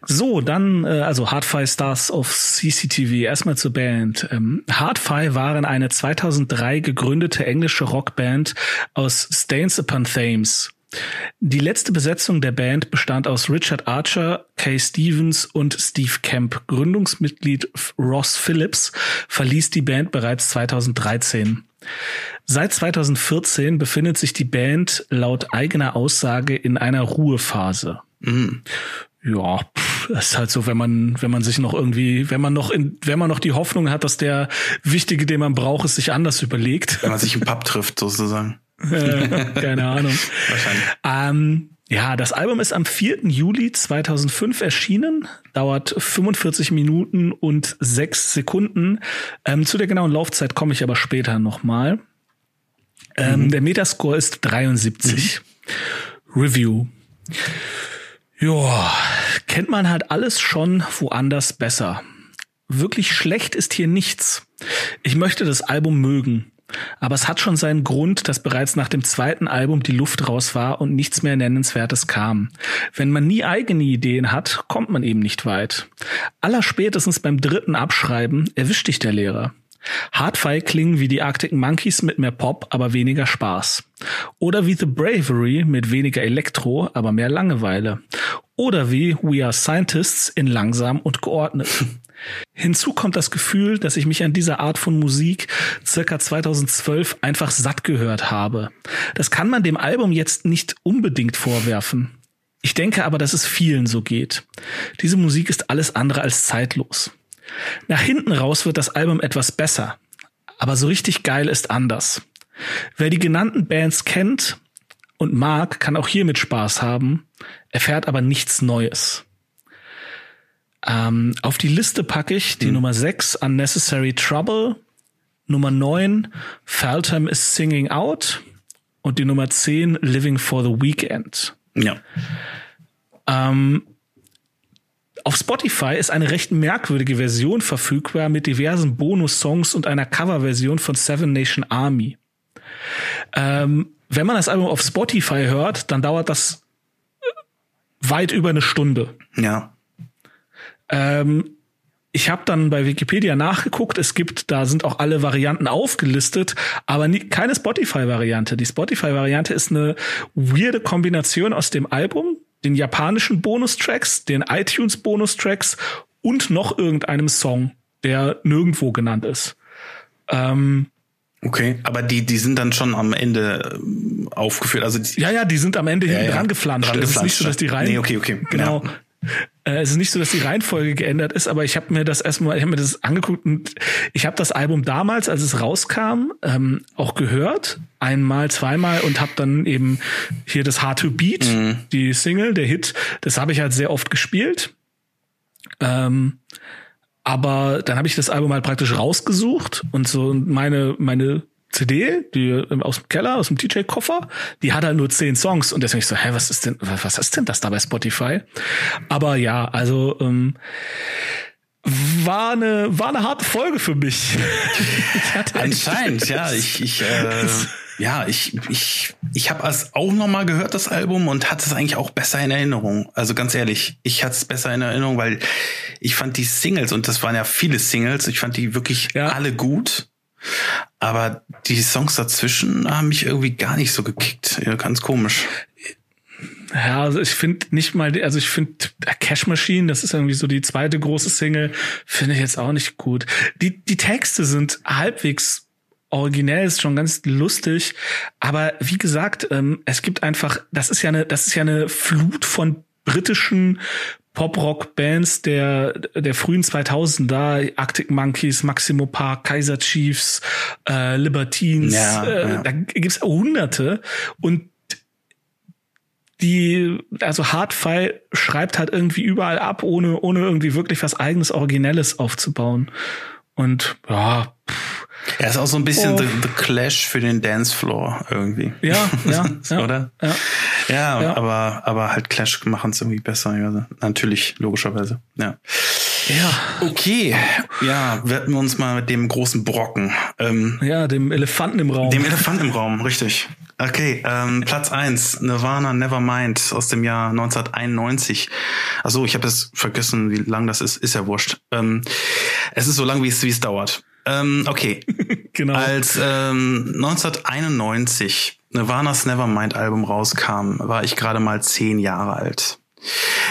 So, dann, äh, also Hardfire Stars of CCTV. Erstmal zur Band. Ähm, Hardfire waren eine 2003 gegründete englische Rockband aus Stains Upon Thames. Die letzte Besetzung der Band bestand aus Richard Archer, Kay Stevens und Steve Kemp. Gründungsmitglied Ross Phillips verließ die Band bereits 2013. Seit 2014 befindet sich die Band laut eigener Aussage in einer Ruhephase. Ja, pff, das ist halt so, wenn man, wenn man sich noch irgendwie, wenn man noch in, wenn man noch die Hoffnung hat, dass der Wichtige, den man braucht, es sich anders überlegt. Wenn man sich im Pub trifft, sozusagen. Äh, Keine Ahnung. Wahrscheinlich. Ähm, ja, das Album ist am 4. Juli 2005 erschienen, dauert 45 Minuten und 6 Sekunden. Ähm, zu der genauen Laufzeit komme ich aber später nochmal. Ähm, Der Metascore ist 73. Review. Ja, kennt man halt alles schon woanders besser. Wirklich schlecht ist hier nichts. Ich möchte das Album mögen. Aber es hat schon seinen Grund, dass bereits nach dem zweiten Album die Luft raus war und nichts mehr Nennenswertes kam. Wenn man nie eigene Ideen hat, kommt man eben nicht weit. Allerspätestens beim dritten Abschreiben erwischt dich der Lehrer. Hardfire klingen wie die Arctic Monkeys mit mehr Pop, aber weniger Spaß. Oder wie The Bravery mit weniger Elektro, aber mehr Langeweile. Oder wie We Are Scientists in langsam und geordnet. Hinzu kommt das Gefühl, dass ich mich an dieser Art von Musik circa 2012 einfach satt gehört habe. Das kann man dem Album jetzt nicht unbedingt vorwerfen. Ich denke aber, dass es vielen so geht. Diese Musik ist alles andere als zeitlos. Nach hinten raus wird das Album etwas besser, aber so richtig geil ist anders. Wer die genannten Bands kennt und mag, kann auch hiermit Spaß haben, erfährt aber nichts Neues. Ähm, auf die Liste packe ich die Nummer 6, Unnecessary Trouble, Nummer 9, Faltham is Singing Out und die Nummer 10, Living for the Weekend. Ja. Ähm, auf Spotify ist eine recht merkwürdige Version verfügbar mit diversen Bonus-Songs und einer Coverversion von Seven Nation Army. Ähm, wenn man das Album auf Spotify hört, dann dauert das weit über eine Stunde. Ja. Ähm, ich habe dann bei Wikipedia nachgeguckt. Es gibt, da sind auch alle Varianten aufgelistet, aber nie, keine Spotify-Variante. Die Spotify-Variante ist eine weirde Kombination aus dem Album, den japanischen Bonustracks, den iTunes-Bonustracks und noch irgendeinem Song, der nirgendwo genannt ist. Ähm, Okay. Aber die, die sind dann schon am Ende ähm, aufgeführt. Also die, ja, ja, die sind am Ende hinten ja. dran geflanscht. Dran es ist nicht geflanscht, so, dass die ja. rein. Nee, okay, okay. Genau. Ja. Äh, Es ist nicht so, dass die Reihenfolge geändert ist, aber ich habe mir das erstmal, ich habe mir das angeguckt und ich habe das Album damals, als es rauskam, ähm, auch gehört, einmal, zweimal und habe dann eben hier das Hard to Beat, Mhm. die Single, der Hit, das habe ich halt sehr oft gespielt. Ähm, aber dann habe ich das Album halt praktisch rausgesucht und so meine meine CD, die ähm, aus dem Keller, aus dem DJ-Koffer, die hat halt nur zehn Songs und deswegen ich so, hä, was ist denn, was ist denn das da bei Spotify? Aber ja, also ähm, war eine, war eine harte Folge für mich. Anscheinend, ja. Ich, ich, äh, ja, ich, ich, ich habe es auch noch mal gehört, das Album, und hatte es eigentlich auch besser in Erinnerung. Also ganz ehrlich, ich hatte es besser in Erinnerung, weil ich fand die Singles, und das waren ja viele Singles, ich fand die wirklich ja. alle gut. Aber die Songs dazwischen haben mich irgendwie gar nicht so gekickt. Ja, ganz komisch. Ja, also ich finde nicht mal, also ich finde Cash Machine, das ist irgendwie so die zweite große Single, finde ich jetzt auch nicht gut. Die, die Texte sind halbwegs originell, ist schon ganz lustig, aber wie gesagt, ähm, es gibt einfach, das ist ja eine, das ist ja eine Flut von britischen Pop-Rock-Bands der, der frühen 2000er, Arctic Monkeys, Maximo Park, Kaiser Chiefs, äh, Libertines, ja, äh, ja. da gibt's hunderte und die, also Hardfile schreibt halt irgendwie überall ab, ohne, ohne irgendwie wirklich was eigenes Originelles aufzubauen. Und ja, pff. Er ist auch so ein bisschen oh. the, the, Clash für den Dancefloor irgendwie. Ja, ja, oder? Ja, ja, ja, aber aber halt Clash machen es irgendwie besser. Ja, natürlich logischerweise. Ja. Ja. Okay. Ja, werden wir uns mal mit dem großen Brocken. Ähm, ja, dem Elefanten im Raum. Dem Elefanten im Raum, richtig. Okay, ähm, Platz eins Nirvana Nevermind aus dem Jahr 1991. Also ich habe das vergessen, wie lang das ist, ist ja wurscht. Ähm, es ist so lang, wie es, wie es dauert. Ähm, okay. genau. Als ähm, 1991 Nirvana's Nevermind Album rauskam, war ich gerade mal zehn Jahre alt.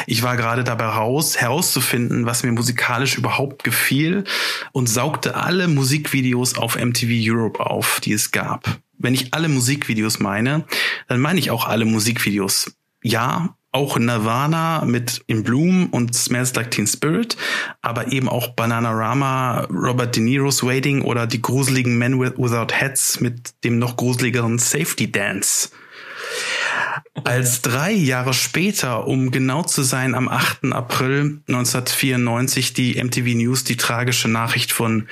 Ich war gerade dabei raus, herauszufinden, was mir musikalisch überhaupt gefiel und saugte alle Musikvideos auf MTV Europe auf, die es gab wenn ich alle Musikvideos meine, dann meine ich auch alle Musikvideos. Ja, auch Nirvana mit In Bloom und Smells Like Teen Spirit, aber eben auch Bananarama, Robert De Niro's Waiting oder die gruseligen Men Without Heads mit dem noch gruseligeren Safety Dance. Als drei Jahre später, um genau zu sein, am 8. April 1994 die MTV News die tragische Nachricht von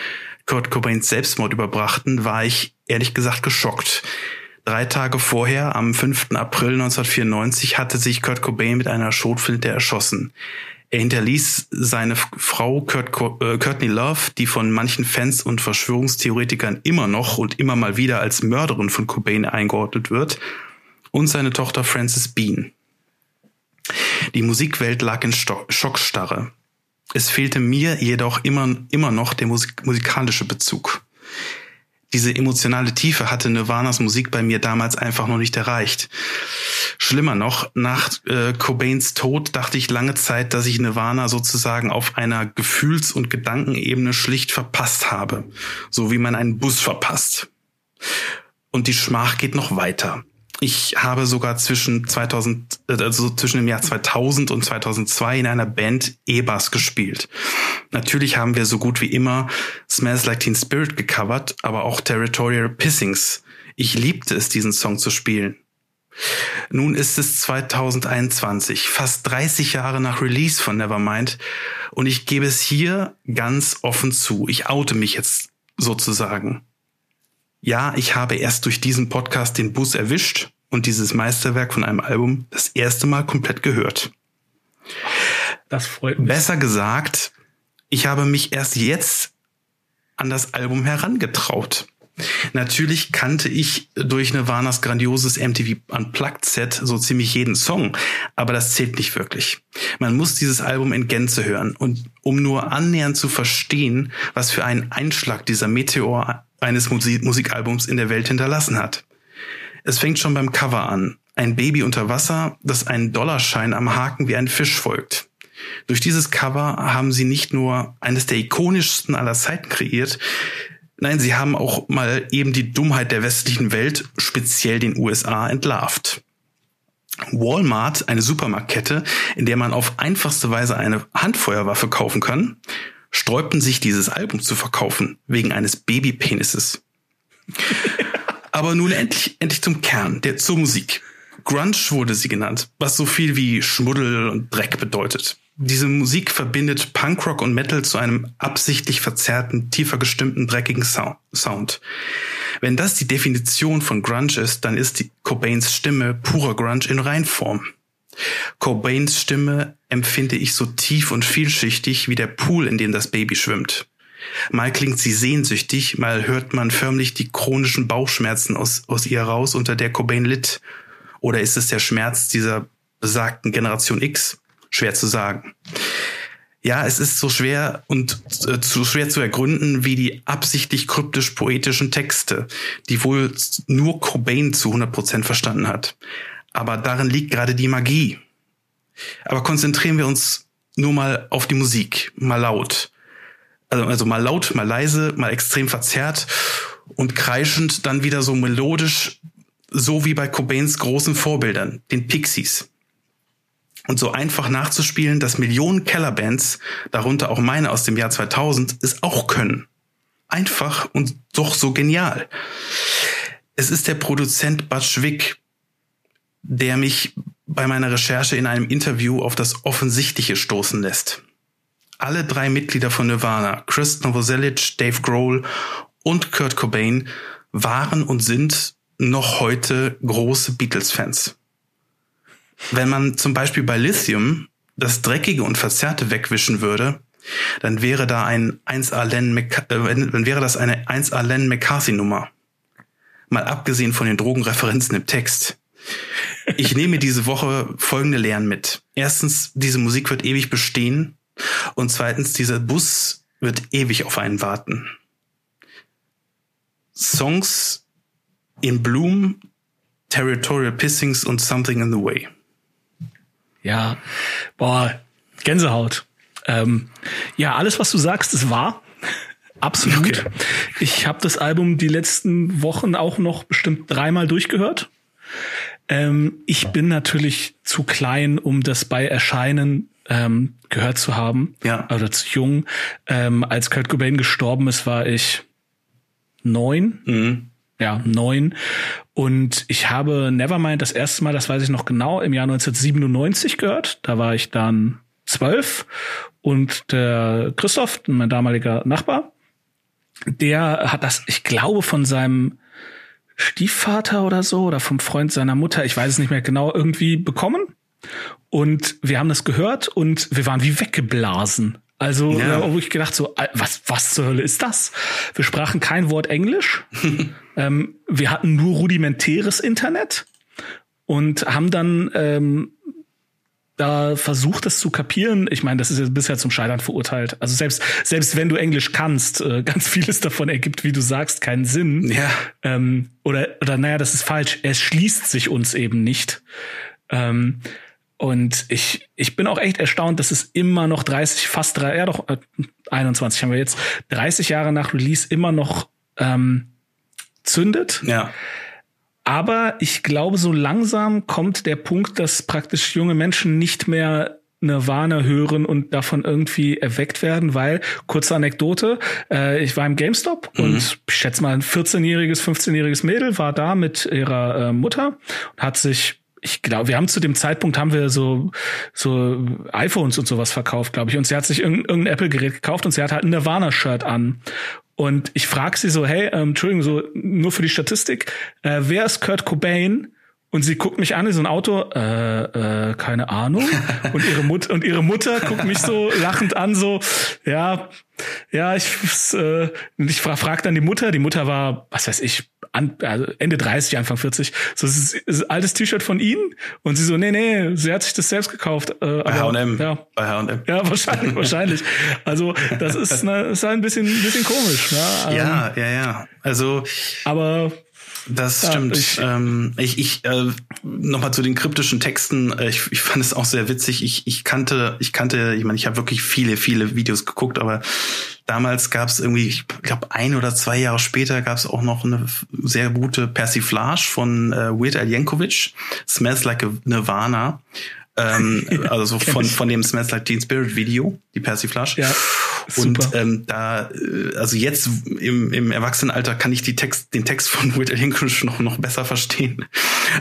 Kurt Cobains Selbstmord überbrachten, war ich ehrlich gesagt geschockt. Drei Tage vorher, am 5. April 1994, hatte sich Kurt Cobain mit einer Schrotflinte erschossen. Er hinterließ seine Frau Kurt Co äh, Courtney Love, die von manchen Fans und Verschwörungstheoretikern immer noch und immer mal wieder als Mörderin von Cobain eingeordnet wird, und seine Tochter Frances Bean. Die Musikwelt lag in Sto Schockstarre. Es fehlte mir jedoch immer, immer noch der Musik musikalische Bezug. Diese emotionale Tiefe hatte Nirvanas Musik bei mir damals einfach noch nicht erreicht. Schlimmer noch, nach äh, Cobains Tod dachte ich lange Zeit, dass ich Nirvana sozusagen auf einer Gefühls- und Gedankenebene schlicht verpasst habe. So wie man einen Bus verpasst. Und die Schmach geht noch weiter. Ich habe sogar zwischen 2000, äh, also zwischen dem Jahr 2000 und 2002 in einer Band E-Bass gespielt. Natürlich haben wir so gut wie immer Smells Like Teen Spirit gecovert, aber auch Territorial Pissings. Ich liebte es, diesen Song zu spielen. Nun ist es 2021, fast 30 Jahre nach Release von Nevermind, und ich gebe es hier ganz offen zu. Ich oute mich jetzt sozusagen. Ja, ich habe erst durch diesen Podcast den Bus erwischt und dieses Meisterwerk von einem Album das erste Mal komplett gehört. Das freut mich. Besser gesagt, ich habe mich erst jetzt an das Album herangetraut. Natürlich kannte ich durch Nirvanas grandioses MTV Unplugged Set so ziemlich jeden Song, aber das zählt nicht wirklich. Man muss dieses Album in Gänze hören und um nur annähernd zu verstehen, was für einen Einschlag dieser Meteor eines Musik Musikalbums in der Welt hinterlassen hat. Es fängt schon beim Cover an. Ein Baby unter Wasser, das einen Dollarschein am Haken wie ein Fisch folgt. Durch dieses Cover haben sie nicht nur eines der ikonischsten aller Zeiten kreiert, nein, sie haben auch mal eben die Dummheit der westlichen Welt, speziell den USA, entlarvt. Walmart, eine Supermarktkette, in der man auf einfachste Weise eine Handfeuerwaffe kaufen kann, sträubten sich dieses Album zu verkaufen, wegen eines Babypenises. Aber nun endlich, endlich zum Kern, der zur Musik. Grunge wurde sie genannt, was so viel wie Schmuddel und Dreck bedeutet. Diese Musik verbindet Punkrock und Metal zu einem absichtlich verzerrten, tiefer gestimmten, dreckigen Sound. Wenn das die Definition von Grunge ist, dann ist die Cobains Stimme purer Grunge in Reinform. Cobains Stimme empfinde ich so tief und vielschichtig wie der Pool, in dem das Baby schwimmt. Mal klingt sie sehnsüchtig, mal hört man förmlich die chronischen Bauchschmerzen aus, aus ihr raus, unter der Cobain litt. Oder ist es der Schmerz dieser besagten Generation X? Schwer zu sagen. Ja, es ist so schwer und äh, zu schwer zu ergründen wie die absichtlich kryptisch poetischen Texte, die wohl nur Cobain zu 100% verstanden hat. Aber darin liegt gerade die Magie. Aber konzentrieren wir uns nur mal auf die Musik, mal laut. Also, also mal laut, mal leise, mal extrem verzerrt und kreischend, dann wieder so melodisch, so wie bei Cobains großen Vorbildern, den Pixies und so einfach nachzuspielen, dass Millionen Kellerbands, darunter auch meine aus dem Jahr 2000, es auch können. Einfach und doch so genial. Es ist der Produzent Butch Wick, der mich bei meiner Recherche in einem Interview auf das Offensichtliche stoßen lässt. Alle drei Mitglieder von Nirvana, Chris Novoselic, Dave Grohl und Kurt Cobain, waren und sind noch heute große Beatles-Fans. Wenn man zum Beispiel bei Lithium das Dreckige und Verzerrte wegwischen würde, dann wäre da ein 1A Len äh, dann wäre das eine 1A Len McCarthy Nummer. Mal abgesehen von den Drogenreferenzen im Text. Ich nehme diese Woche folgende Lehren mit. Erstens, diese Musik wird ewig bestehen. Und zweitens, dieser Bus wird ewig auf einen warten. Songs in Bloom, Territorial Pissings und Something in the Way. Ja, boah, Gänsehaut. Ähm, ja, alles, was du sagst, ist wahr. Absolut. Okay. Ich habe das Album die letzten Wochen auch noch bestimmt dreimal durchgehört. Ähm, ich bin natürlich zu klein, um das bei Erscheinen ähm, gehört zu haben. Ja. Oder zu jung. Ähm, als Kurt Cobain gestorben ist, war ich neun. Mhm ja, neun. Und ich habe Nevermind das erste Mal, das weiß ich noch genau, im Jahr 1997 gehört. Da war ich dann zwölf. Und der Christoph, mein damaliger Nachbar, der hat das, ich glaube, von seinem Stiefvater oder so oder vom Freund seiner Mutter, ich weiß es nicht mehr genau, irgendwie bekommen. Und wir haben das gehört und wir waren wie weggeblasen. Also, ja. wo ich gedacht so, was, was zur Hölle ist das? Wir sprachen kein Wort Englisch. ähm, wir hatten nur rudimentäres Internet und haben dann ähm, da versucht, das zu kapieren. Ich meine, das ist ja bisher zum Scheitern verurteilt. Also selbst, selbst wenn du Englisch kannst, äh, ganz vieles davon ergibt, wie du sagst, keinen Sinn. Ja. Ähm, oder, oder naja, das ist falsch. Es schließt sich uns eben nicht. Ähm, und ich, ich bin auch echt erstaunt, dass es immer noch 30, fast drei, ja doch, äh, 21 haben wir jetzt, 30 Jahre nach Release immer noch ähm, zündet. Ja. Aber ich glaube, so langsam kommt der Punkt, dass praktisch junge Menschen nicht mehr Nirvana hören und davon irgendwie erweckt werden, weil, kurze Anekdote, äh, ich war im GameStop mhm. und ich schätze mal ein 14-jähriges, 15-jähriges Mädel war da mit ihrer äh, Mutter und hat sich ich glaube, wir haben zu dem Zeitpunkt haben wir so so iPhones und sowas verkauft, glaube ich. Und sie hat sich irgendein, irgendein Apple-Gerät gekauft und sie hat halt ein Nirvana-Shirt an. Und ich frage sie so, hey, ähm, Entschuldigung, so nur für die Statistik, äh, wer ist Kurt Cobain? Und sie guckt mich an wie so ein Auto, äh, äh, keine Ahnung. Und ihre Mutter und ihre Mutter guckt mich so lachend an, so, ja, ja, ich, äh, ich frage frag dann die Mutter. Die Mutter war, was weiß ich, an, also Ende 30, Anfang 40. So, es ist, ist ein altes T-Shirt von ihnen. Und sie so, nee, nee, sie hat sich das selbst gekauft. Äh, bei H&M. Ja. Bei H&M. Ja, wahrscheinlich, wahrscheinlich. Also, das ist, ne, ist halt ein bisschen, ein bisschen komisch. Ne? Ja, ja, ja. Also. Aber das ja, stimmt. Ich, ähm, ich, ich äh, nochmal zu den kryptischen Texten. Äh, ich, ich fand es auch sehr witzig. Ich, ich kannte, ich kannte, ich meine, ich habe wirklich viele, viele Videos geguckt, aber damals gab es irgendwie, ich glaube, ein oder zwei Jahre später gab es auch noch eine sehr gute Persiflage von äh, Weird Al Yankovic, Smells Like a Nirvana. ähm, also von, von dem Smells Like Teen Spirit Video, die Persiflage. Ja. Und ähm, da, äh, also jetzt im, im Erwachsenenalter kann ich die Text, den Text von Al Yankovic noch, noch besser verstehen.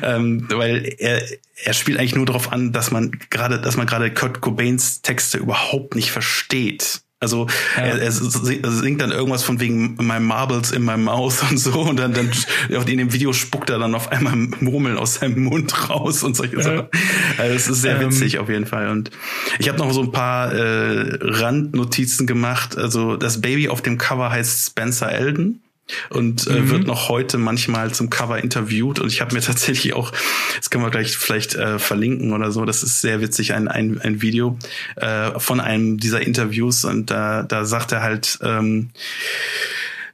Ähm, weil er, er spielt eigentlich nur darauf an, dass man gerade, dass man gerade Kurt Cobains Texte überhaupt nicht versteht. Also ja. er, er, singt dann irgendwas von wegen my Marbles in my mouth und so und dann, dann in dem Video spuckt er dann auf einmal Murmeln aus seinem Mund raus und solche ja. Sachen. Also es ist sehr ähm. witzig ähm, auf jeden Fall. Und ich habe noch so ein paar äh, Randnotizen gemacht. Also das Baby auf dem Cover heißt Spencer Elden und äh, mhm. wird noch heute manchmal zum Cover interviewt. Und ich habe mir tatsächlich auch, das können wir gleich vielleicht äh, verlinken oder so, das ist sehr witzig, ein, ein, ein Video äh, von einem dieser Interviews. Und da, da sagt er halt, ähm,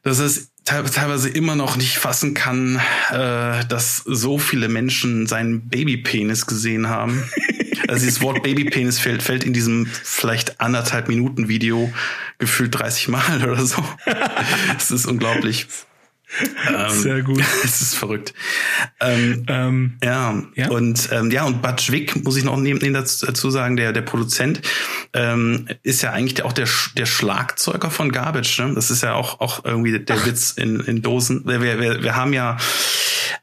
dass es teilweise immer noch nicht fassen kann, äh, dass so viele Menschen seinen Babypenis gesehen haben. Also dieses Wort Babypenis fällt, fällt in diesem vielleicht anderthalb Minuten Video gefühlt 30 Mal oder so. Das ist unglaublich. Ähm, Sehr gut. Es ist verrückt. Ähm, ähm, ja. ja, und ähm, ja, und Butch Wick, muss ich noch neben, dazu sagen, der, der Produzent, ähm, ist ja eigentlich auch der, der Schlagzeuger von Garbage. Ne? Das ist ja auch, auch irgendwie der Ach. Witz in, in Dosen. Wir, wir, wir haben ja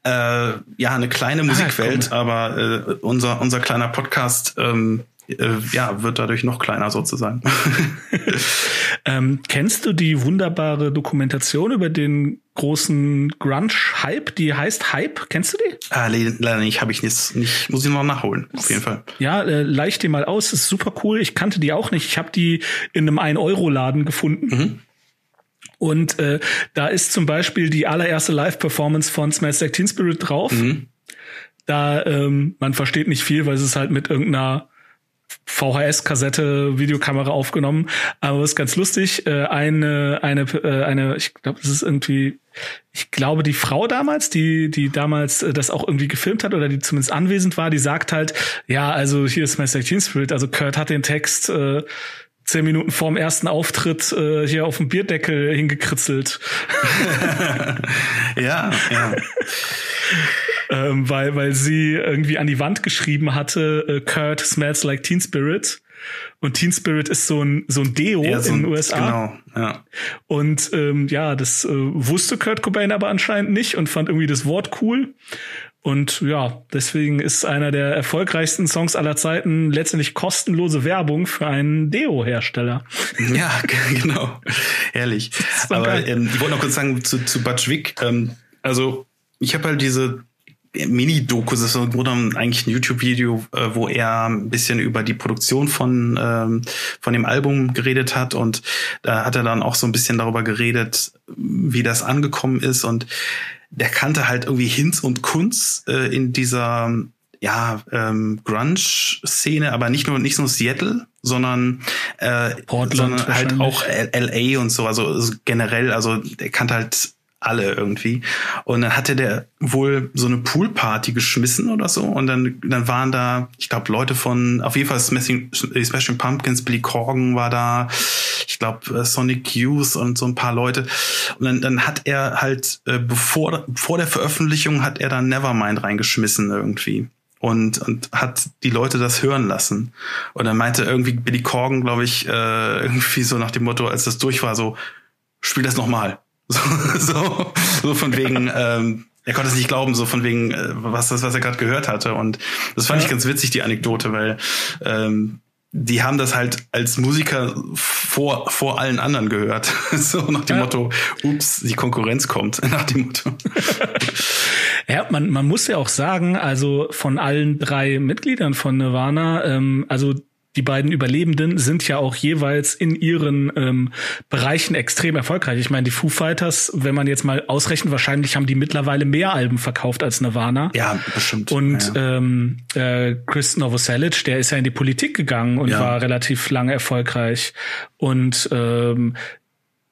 äh, ja eine kleine Musikwelt, ah, aber äh, unser, unser kleiner Podcast ähm, äh, ja, wird dadurch noch kleiner sozusagen. ähm, kennst du die wunderbare Dokumentation über den großen Grunge-Hype? Die heißt Hype. Kennst du die? Ah, leider nicht, habe ich nicht, nicht. Muss ich noch nachholen, auf jeden Fall. Ja, äh, leicht die mal aus. Ist super cool. Ich kannte die auch nicht. Ich habe die in einem 1-Euro-Laden gefunden. Mhm. Und äh, da ist zum Beispiel die allererste Live-Performance von Smash Like Teen Spirit drauf. Mhm. Da, ähm, man versteht nicht viel, weil es ist halt mit irgendeiner VHS-Kassette, Videokamera aufgenommen. Aber es ist ganz lustig. Äh, eine, eine, äh, eine, ich glaube, das ist irgendwie, ich glaube, die Frau damals, die, die damals äh, das auch irgendwie gefilmt hat oder die zumindest anwesend war, die sagt halt, ja, also hier ist Master Teen Spirit, also Kurt hat den Text äh, zehn Minuten vorm ersten Auftritt äh, hier auf dem Bierdeckel hingekritzelt. ja, ja ähm, weil, weil sie irgendwie an die Wand geschrieben hatte, äh, Kurt smells like Teen Spirit. Und Teen Spirit ist so ein so ein Deo ja, so in den USA. Genau, ja. Und ähm, ja, das äh, wusste Kurt Cobain aber anscheinend nicht und fand irgendwie das Wort cool. Und ja, deswegen ist einer der erfolgreichsten Songs aller Zeiten letztendlich kostenlose Werbung für einen Deo-Hersteller. Ja, genau. Herrlich. Aber ähm, ich wollte noch kurz sagen zu, zu Butch Vig. Ähm, also ich habe halt diese Mini-Doku, das ist im Grunde eigentlich ein YouTube-Video, äh, wo er ein bisschen über die Produktion von, ähm, von dem Album geredet hat. Und da hat er dann auch so ein bisschen darüber geredet, wie das angekommen ist. Und der kannte halt irgendwie Hinz und Kunz äh, in dieser ja ähm, Grunge-Szene, aber nicht nur nicht nur Seattle, sondern äh, Portland sondern halt auch L.A. und so, also, also generell, also der kannte halt alle irgendwie. Und dann hatte der wohl so eine Poolparty geschmissen oder so. Und dann, dann waren da, ich glaube, Leute von, auf jeden Fall Smashing, Smashing Pumpkins, Billy Corgan war da, ich glaube, äh, Sonic Youth und so ein paar Leute. Und dann, dann hat er halt, äh, bevor, vor der Veröffentlichung hat er dann Nevermind reingeschmissen irgendwie. Und, und hat die Leute das hören lassen. Und dann meinte irgendwie Billy Corgan, glaube ich, äh, irgendwie so nach dem Motto, als das durch war, so, spiel das nochmal so, so, so von wegen, ähm, er konnte es nicht glauben, so von wegen, äh, was das, was er gerade gehört hatte. Und das fand ja. ich ganz witzig, die Anekdote, weil ähm, die haben das halt als Musiker vor, vor allen anderen gehört. so nach dem ja. Motto, ups, die Konkurrenz kommt, nach dem Motto. ja, man, man muss ja auch sagen, also von allen drei Mitgliedern von Nirvana, ähm, also die beiden Überlebenden sind ja auch jeweils in ihren ähm, Bereichen extrem erfolgreich. Ich meine, die Foo Fighters, wenn man jetzt mal ausrechnet, wahrscheinlich haben die mittlerweile mehr Alben verkauft als Nirvana. Ja, bestimmt. Und ja. ähm, äh, Chris Novoselic, der ist ja in die Politik gegangen und ja. war relativ lange erfolgreich. Und ähm,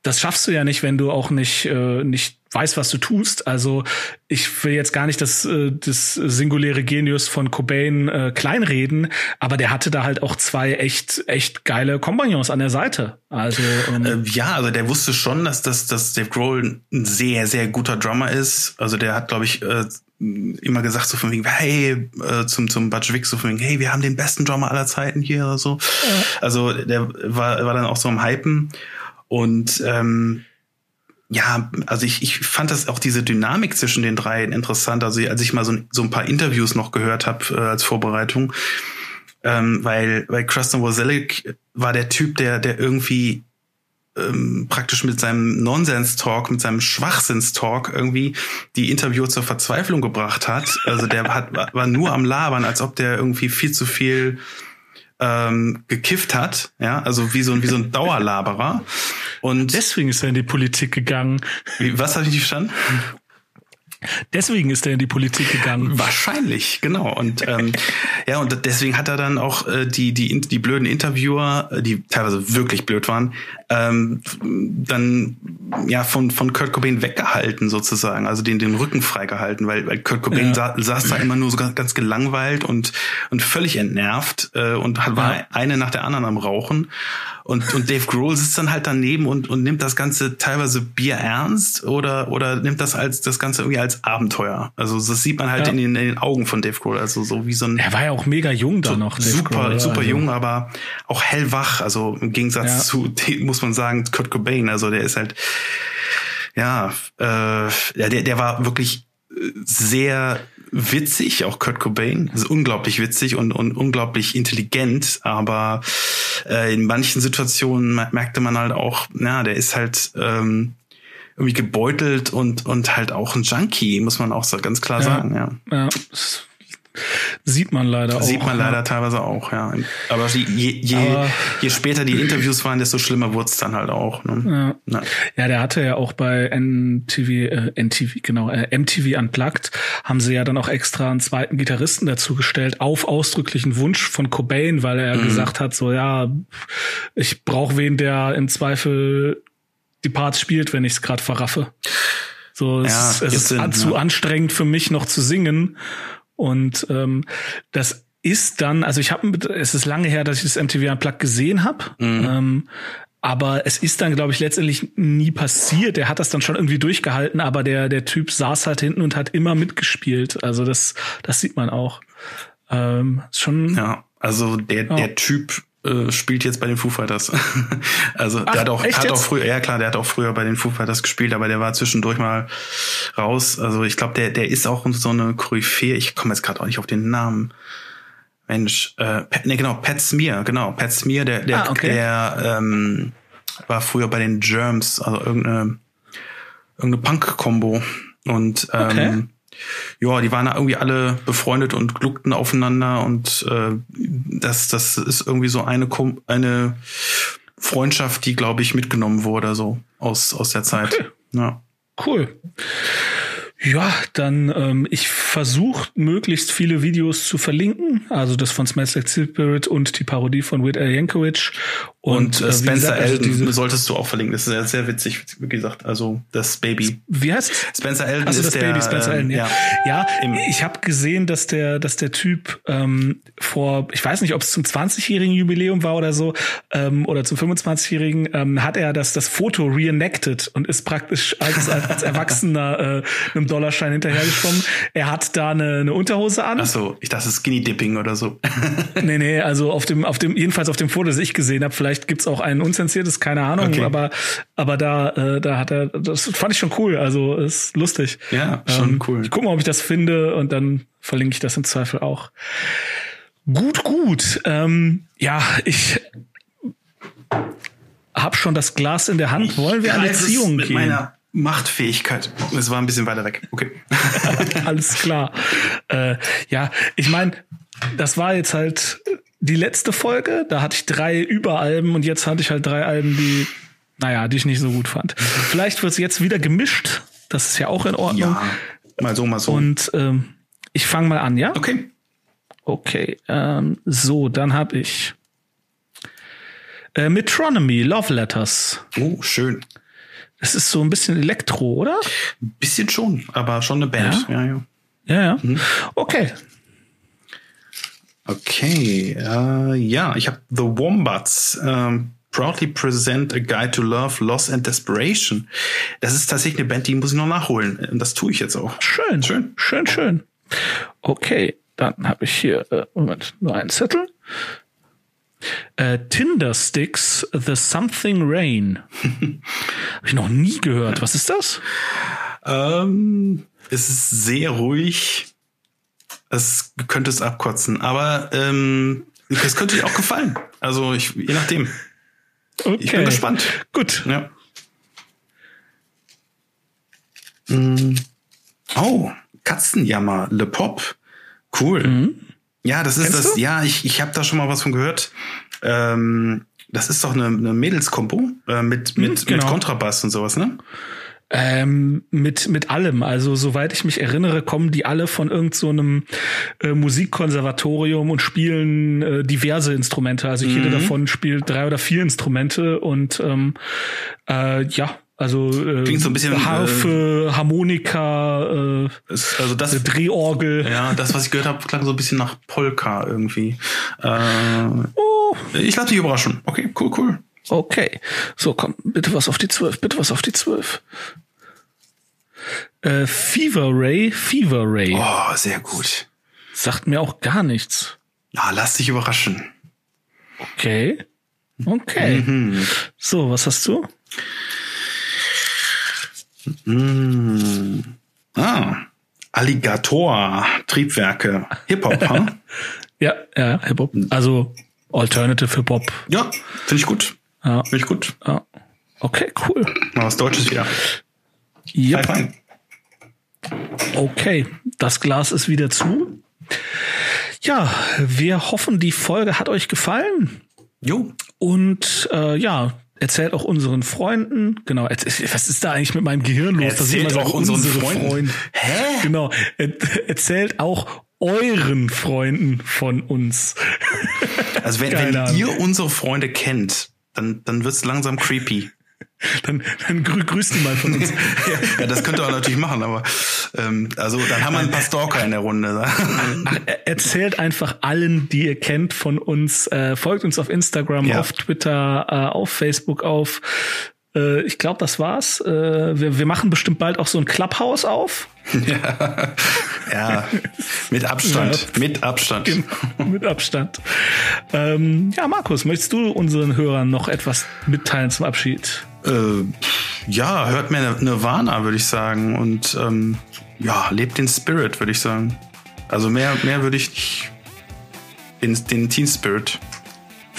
das schaffst du ja nicht, wenn du auch nicht äh, nicht weißt, was du tust. Also ich will jetzt gar nicht das, äh, das singuläre Genius von Cobain äh, kleinreden, aber der hatte da halt auch zwei echt echt geile Kompagnons an der Seite. Also ähm, äh, ja, also der wusste schon, dass das dass Dave Grohl ein sehr sehr guter Drummer ist. Also der hat, glaube ich, äh, immer gesagt so von wegen, hey, äh, zum, zum Butch Vig so von wegen, hey, wir haben den besten Drummer aller Zeiten hier oder so. Ja. Also der war, war dann auch so am Hypen und ähm, ja, also ich, ich fand das auch diese Dynamik zwischen den dreien interessant. Also als ich mal so, so ein paar Interviews noch gehört habe äh, als Vorbereitung, ähm, weil weil Kristen Wozelick war der Typ, der der irgendwie ähm, praktisch mit seinem Nonsens-Talk, mit seinem Schwachsinns-Talk irgendwie die Interviewer zur Verzweiflung gebracht hat. Also der hat, war nur am Labern, als ob der irgendwie viel zu viel ähm, gekifft hat, ja, also wie so ein wie so ein Dauerlaberer. Und Deswegen ist er in die Politik gegangen. wie, was habe ich nicht verstanden? Deswegen ist er in die Politik gegangen. Wahrscheinlich, genau. Und ähm, ja, und deswegen hat er dann auch äh, die die die blöden Interviewer, äh, die teilweise wirklich blöd waren, ähm, dann ja von von Kurt Cobain weggehalten sozusagen, also den den Rücken freigehalten, weil weil Kurt Cobain Ja. sa saß da immer nur so ganz, ganz gelangweilt und und völlig entnervt äh, und hat, war Ja. eine nach der anderen am Rauchen. Und, und Dave Grohl sitzt dann halt daneben und, und nimmt das Ganze teilweise Bier ernst oder, oder nimmt das als das Ganze irgendwie als Abenteuer. Also das sieht man halt Ja. in, den, in den Augen von Dave Grohl. Also so wie so ein Er war ja auch mega jung da noch. Dave super, Grohl, super also. jung, aber auch hellwach. Also im Gegensatz Ja. zu, muss man sagen, Kurt Cobain. Also der ist halt, ja, äh, ja der, der war wirklich äh, sehr witzig, auch Kurt Cobain. Also unglaublich witzig und, und unglaublich intelligent, aber äh, in manchen Situationen mer- merkte man halt auch, na, der ist halt ähm, irgendwie gebeutelt und, und halt auch ein Junkie, muss man auch so ganz klar Ja. sagen, ja. Ja, das sieht man leider auch. Sieht man ja. leider teilweise auch, ja. Aber je, je, je, Aber- je später die Interviews waren, desto schlimmer wurde es dann halt auch. Ne? Ja. Ja. Ja, der hatte ja auch bei NTV, äh, NTV, genau, äh, MTV Unplugged, haben sie ja dann auch extra einen zweiten Gitarristen dazu gestellt, auf ausdrücklichen Wunsch von Cobain, weil Mhm. er gesagt hat, so ja, ich brauche wen, der im Zweifel die Parts spielt, wenn ich es gerade verraffe. So, es, Ja, ist- es ist Sinn, an, zu ja. anstrengend für mich noch zu singen. Und ähm, das ist dann, also ich habe, es ist lange her, dass ich das MTV Unplugged gesehen habe. Mhm. Ähm, aber es ist dann, glaube ich, letztendlich nie passiert. Er hat das dann schon irgendwie durchgehalten, aber der, der Typ saß halt hinten und hat immer mitgespielt. Also das, das sieht man auch. Ähm, schon, ja, also der, Ja. der Typ äh, spielt jetzt bei den Foo Fighters. also Ach, der hat auch, hat auch früher, ja klar, der hat auch früher bei den Foo Fighters gespielt, aber der war zwischendurch mal raus. Also ich glaube, der, der ist auch so eine Koryphäe. Ich komme jetzt gerade auch nicht auf den Namen. Mensch, äh, Pat, nee, genau, Pat Smear, genau, Pat Smear, der, der, Ah, okay. der ähm, war früher bei den Germs, also irgendeine, irgendeine Punk-Kombo. Und ähm, Okay. Ja, die waren irgendwie alle befreundet und gluckten aufeinander und äh, das, das ist irgendwie so eine, Kom- eine Freundschaft, die, glaube ich, mitgenommen wurde, so aus, aus der Zeit. Okay. Ja. Cool. Ja, dann ähm, ich versuche möglichst viele Videos zu verlinken, also das von Smells Like Spirit und die Parodie von Weird Al Yankovic Und, äh, äh, Spencer gesagt, also Elden diese- solltest du auch verlinken. Das ist sehr, sehr witzig, wie gesagt. Also das Baby. wie heißt es? Spencer Elden Also ist das der, Baby Spencer Allen, ja. Ja, Im- ich habe gesehen, dass der, dass der Typ ähm, vor, ich weiß nicht, ob es zum 20-jährigen Jubiläum war oder so, ähm, oder zum 25-jährigen, ähm, hat er das, das Foto reenacted und ist praktisch als, als, als Erwachsener äh, einem Dollarschein hinterhergeschwommen. Er hat da eine, eine Unterhose an. Ach so, ich dachte Skinny Dipping oder so. Nee, nee, also auf dem, auf dem, jedenfalls auf dem Foto, das ich gesehen habe, vielleicht gibt's auch ein unzensiertes, keine Ahnung, Okay. aber, aber da, äh, da hat er, das fand ich schon cool, also ist lustig. Ja, schon Ähm, cool. Ich gucke mal, ob ich das finde und dann verlinke ich das im Zweifel auch. Gut, gut. Ähm, ja, ich habe schon das Glas in der Hand. Wollen wir an es Ziehung mit gehen? meiner Machtfähigkeit. Es war ein bisschen weiter weg. Okay. Alles klar. Äh, ja, ich meine, das war jetzt halt die letzte Folge. Da hatte ich drei Überalben und jetzt hatte ich halt drei Alben, die, naja, die ich nicht so gut fand. Vielleicht wird es jetzt wieder gemischt. Das ist ja auch in Ordnung. Ja, mal so, mal so. Und ähm, ich fange mal an, ja? okay. Okay. Ähm, so, dann habe ich äh, Metronomy, Love Letters. Oh, schön. Das ist so ein bisschen Elektro, oder? Ein bisschen schon, aber schon eine Band. Ja, ja. Ja, ja. Mhm. Okay. Okay, äh, ja, ich habe The Wombats. Ähm, proudly present a guide to love, loss and desperation. Das ist tatsächlich eine Band, die muss ich noch nachholen. Und das tue ich jetzt auch. Schön, Schön. schön, schön. Okay, dann habe ich hier, äh, Moment, nur einen Zettel. Äh, Tinder Sticks, The Something Rain. habe ich noch nie gehört. Was ist das? Ähm, es ist sehr ruhig. Es könnte es abkotzen, aber ähm, es könnte dir auch gefallen. Also ich, je nachdem. Okay. Ich bin gespannt. Gut. Ja. Mm. Oh, Katzenjammer, Le Pop. Cool. Ja, das ist Mhm. Kennst das. du? Ja, ich, ich habe da schon mal was von gehört. Ähm, das ist doch eine, eine Mädelskompo äh, mit, mit, genau. mit Kontrabass und sowas, ne? Ähm, mit, mit allem. Also, soweit ich mich erinnere, kommen die alle von irgend so einem äh, Musikkonservatorium und spielen äh, diverse Instrumente. Also jede davon spielt drei oder vier Instrumente und ähm, äh, ja, also äh, Klingt so ein bisschen, Harfe, Harmonika, äh, Also das, Drehorgel. ja, das, was ich gehört habe, klang so ein bisschen nach Polka irgendwie. Äh, Oh, ich lasse mich überraschen. Okay, cool, cool. Okay. So, komm, bitte was auf die zwölf, bitte was auf die zwölf. Äh, Fever Ray, Fever Ray. Oh, sehr gut. Sagt mir auch gar nichts. Ja, lass dich überraschen. Okay. Okay. Mhm. So, was hast du? Mm. Ah, Alligator, Triebwerke, Hip-Hop, huh? Ja, ja, Hip-Hop. Also Alternative Hip-Hop. Ja, finde ich gut. Ja, Finde ich gut. ja. Okay, cool. Mal was Deutsches wieder. Yep. High five. Okay, das Glas ist wieder zu. Ja, wir hoffen, die Folge hat euch gefallen. Jo. Und äh, ja, erzählt auch unseren Freunden. Genau, was ist da eigentlich mit meinem Gehirn los? Erzählt auch unseren unsere Freunden. Freunde. Hä? Genau, er, erzählt auch euren Freunden von uns. Also wenn, wenn ihr unsere Freunde kennt, dann, dann wird's langsam creepy. Dann, dann grü grüßt die mal von uns. Ja, das könnt ihr auch natürlich machen, aber ähm, also dann haben wir ein paar Stalker in der Runde. Ach, er- erzählt einfach allen, die ihr kennt von uns. Äh, folgt uns auf Instagram, Ja. auf Twitter, äh, auf Facebook, auf. Äh, ich glaube, das war's. Äh, wir, wir machen bestimmt bald auch so ein Clubhouse auf. Ja, mit Abstand, mit Abstand. Mit Abstand. Ähm, ja, Markus, möchtest du unseren Hörern noch etwas mitteilen zum Abschied? Äh, ja, hört mir Nirvana, würde ich sagen. Und ähm, ja, lebt den Spirit, würde ich sagen. Also mehr, mehr würde ich nicht. Den, den Teen Spirit.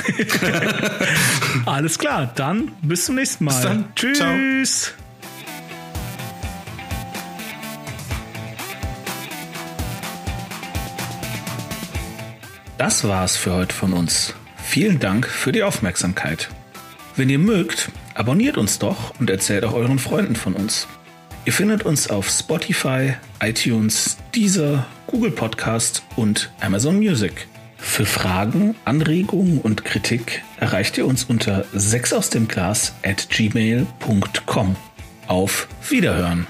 Alles klar, dann bis zum nächsten Mal. Bis dann. Tschüss. Das war's für heute von uns. Vielen Dank für die Aufmerksamkeit. Wenn ihr mögt, abonniert uns doch und erzählt auch euren Freunden von uns. Ihr findet uns auf Spotify, iTunes, Deezer, Google Podcast und Amazon Music. Für Fragen, Anregungen und Kritik erreicht ihr uns unter 6 aus dem Glas at gmail.com. Auf Wiederhören!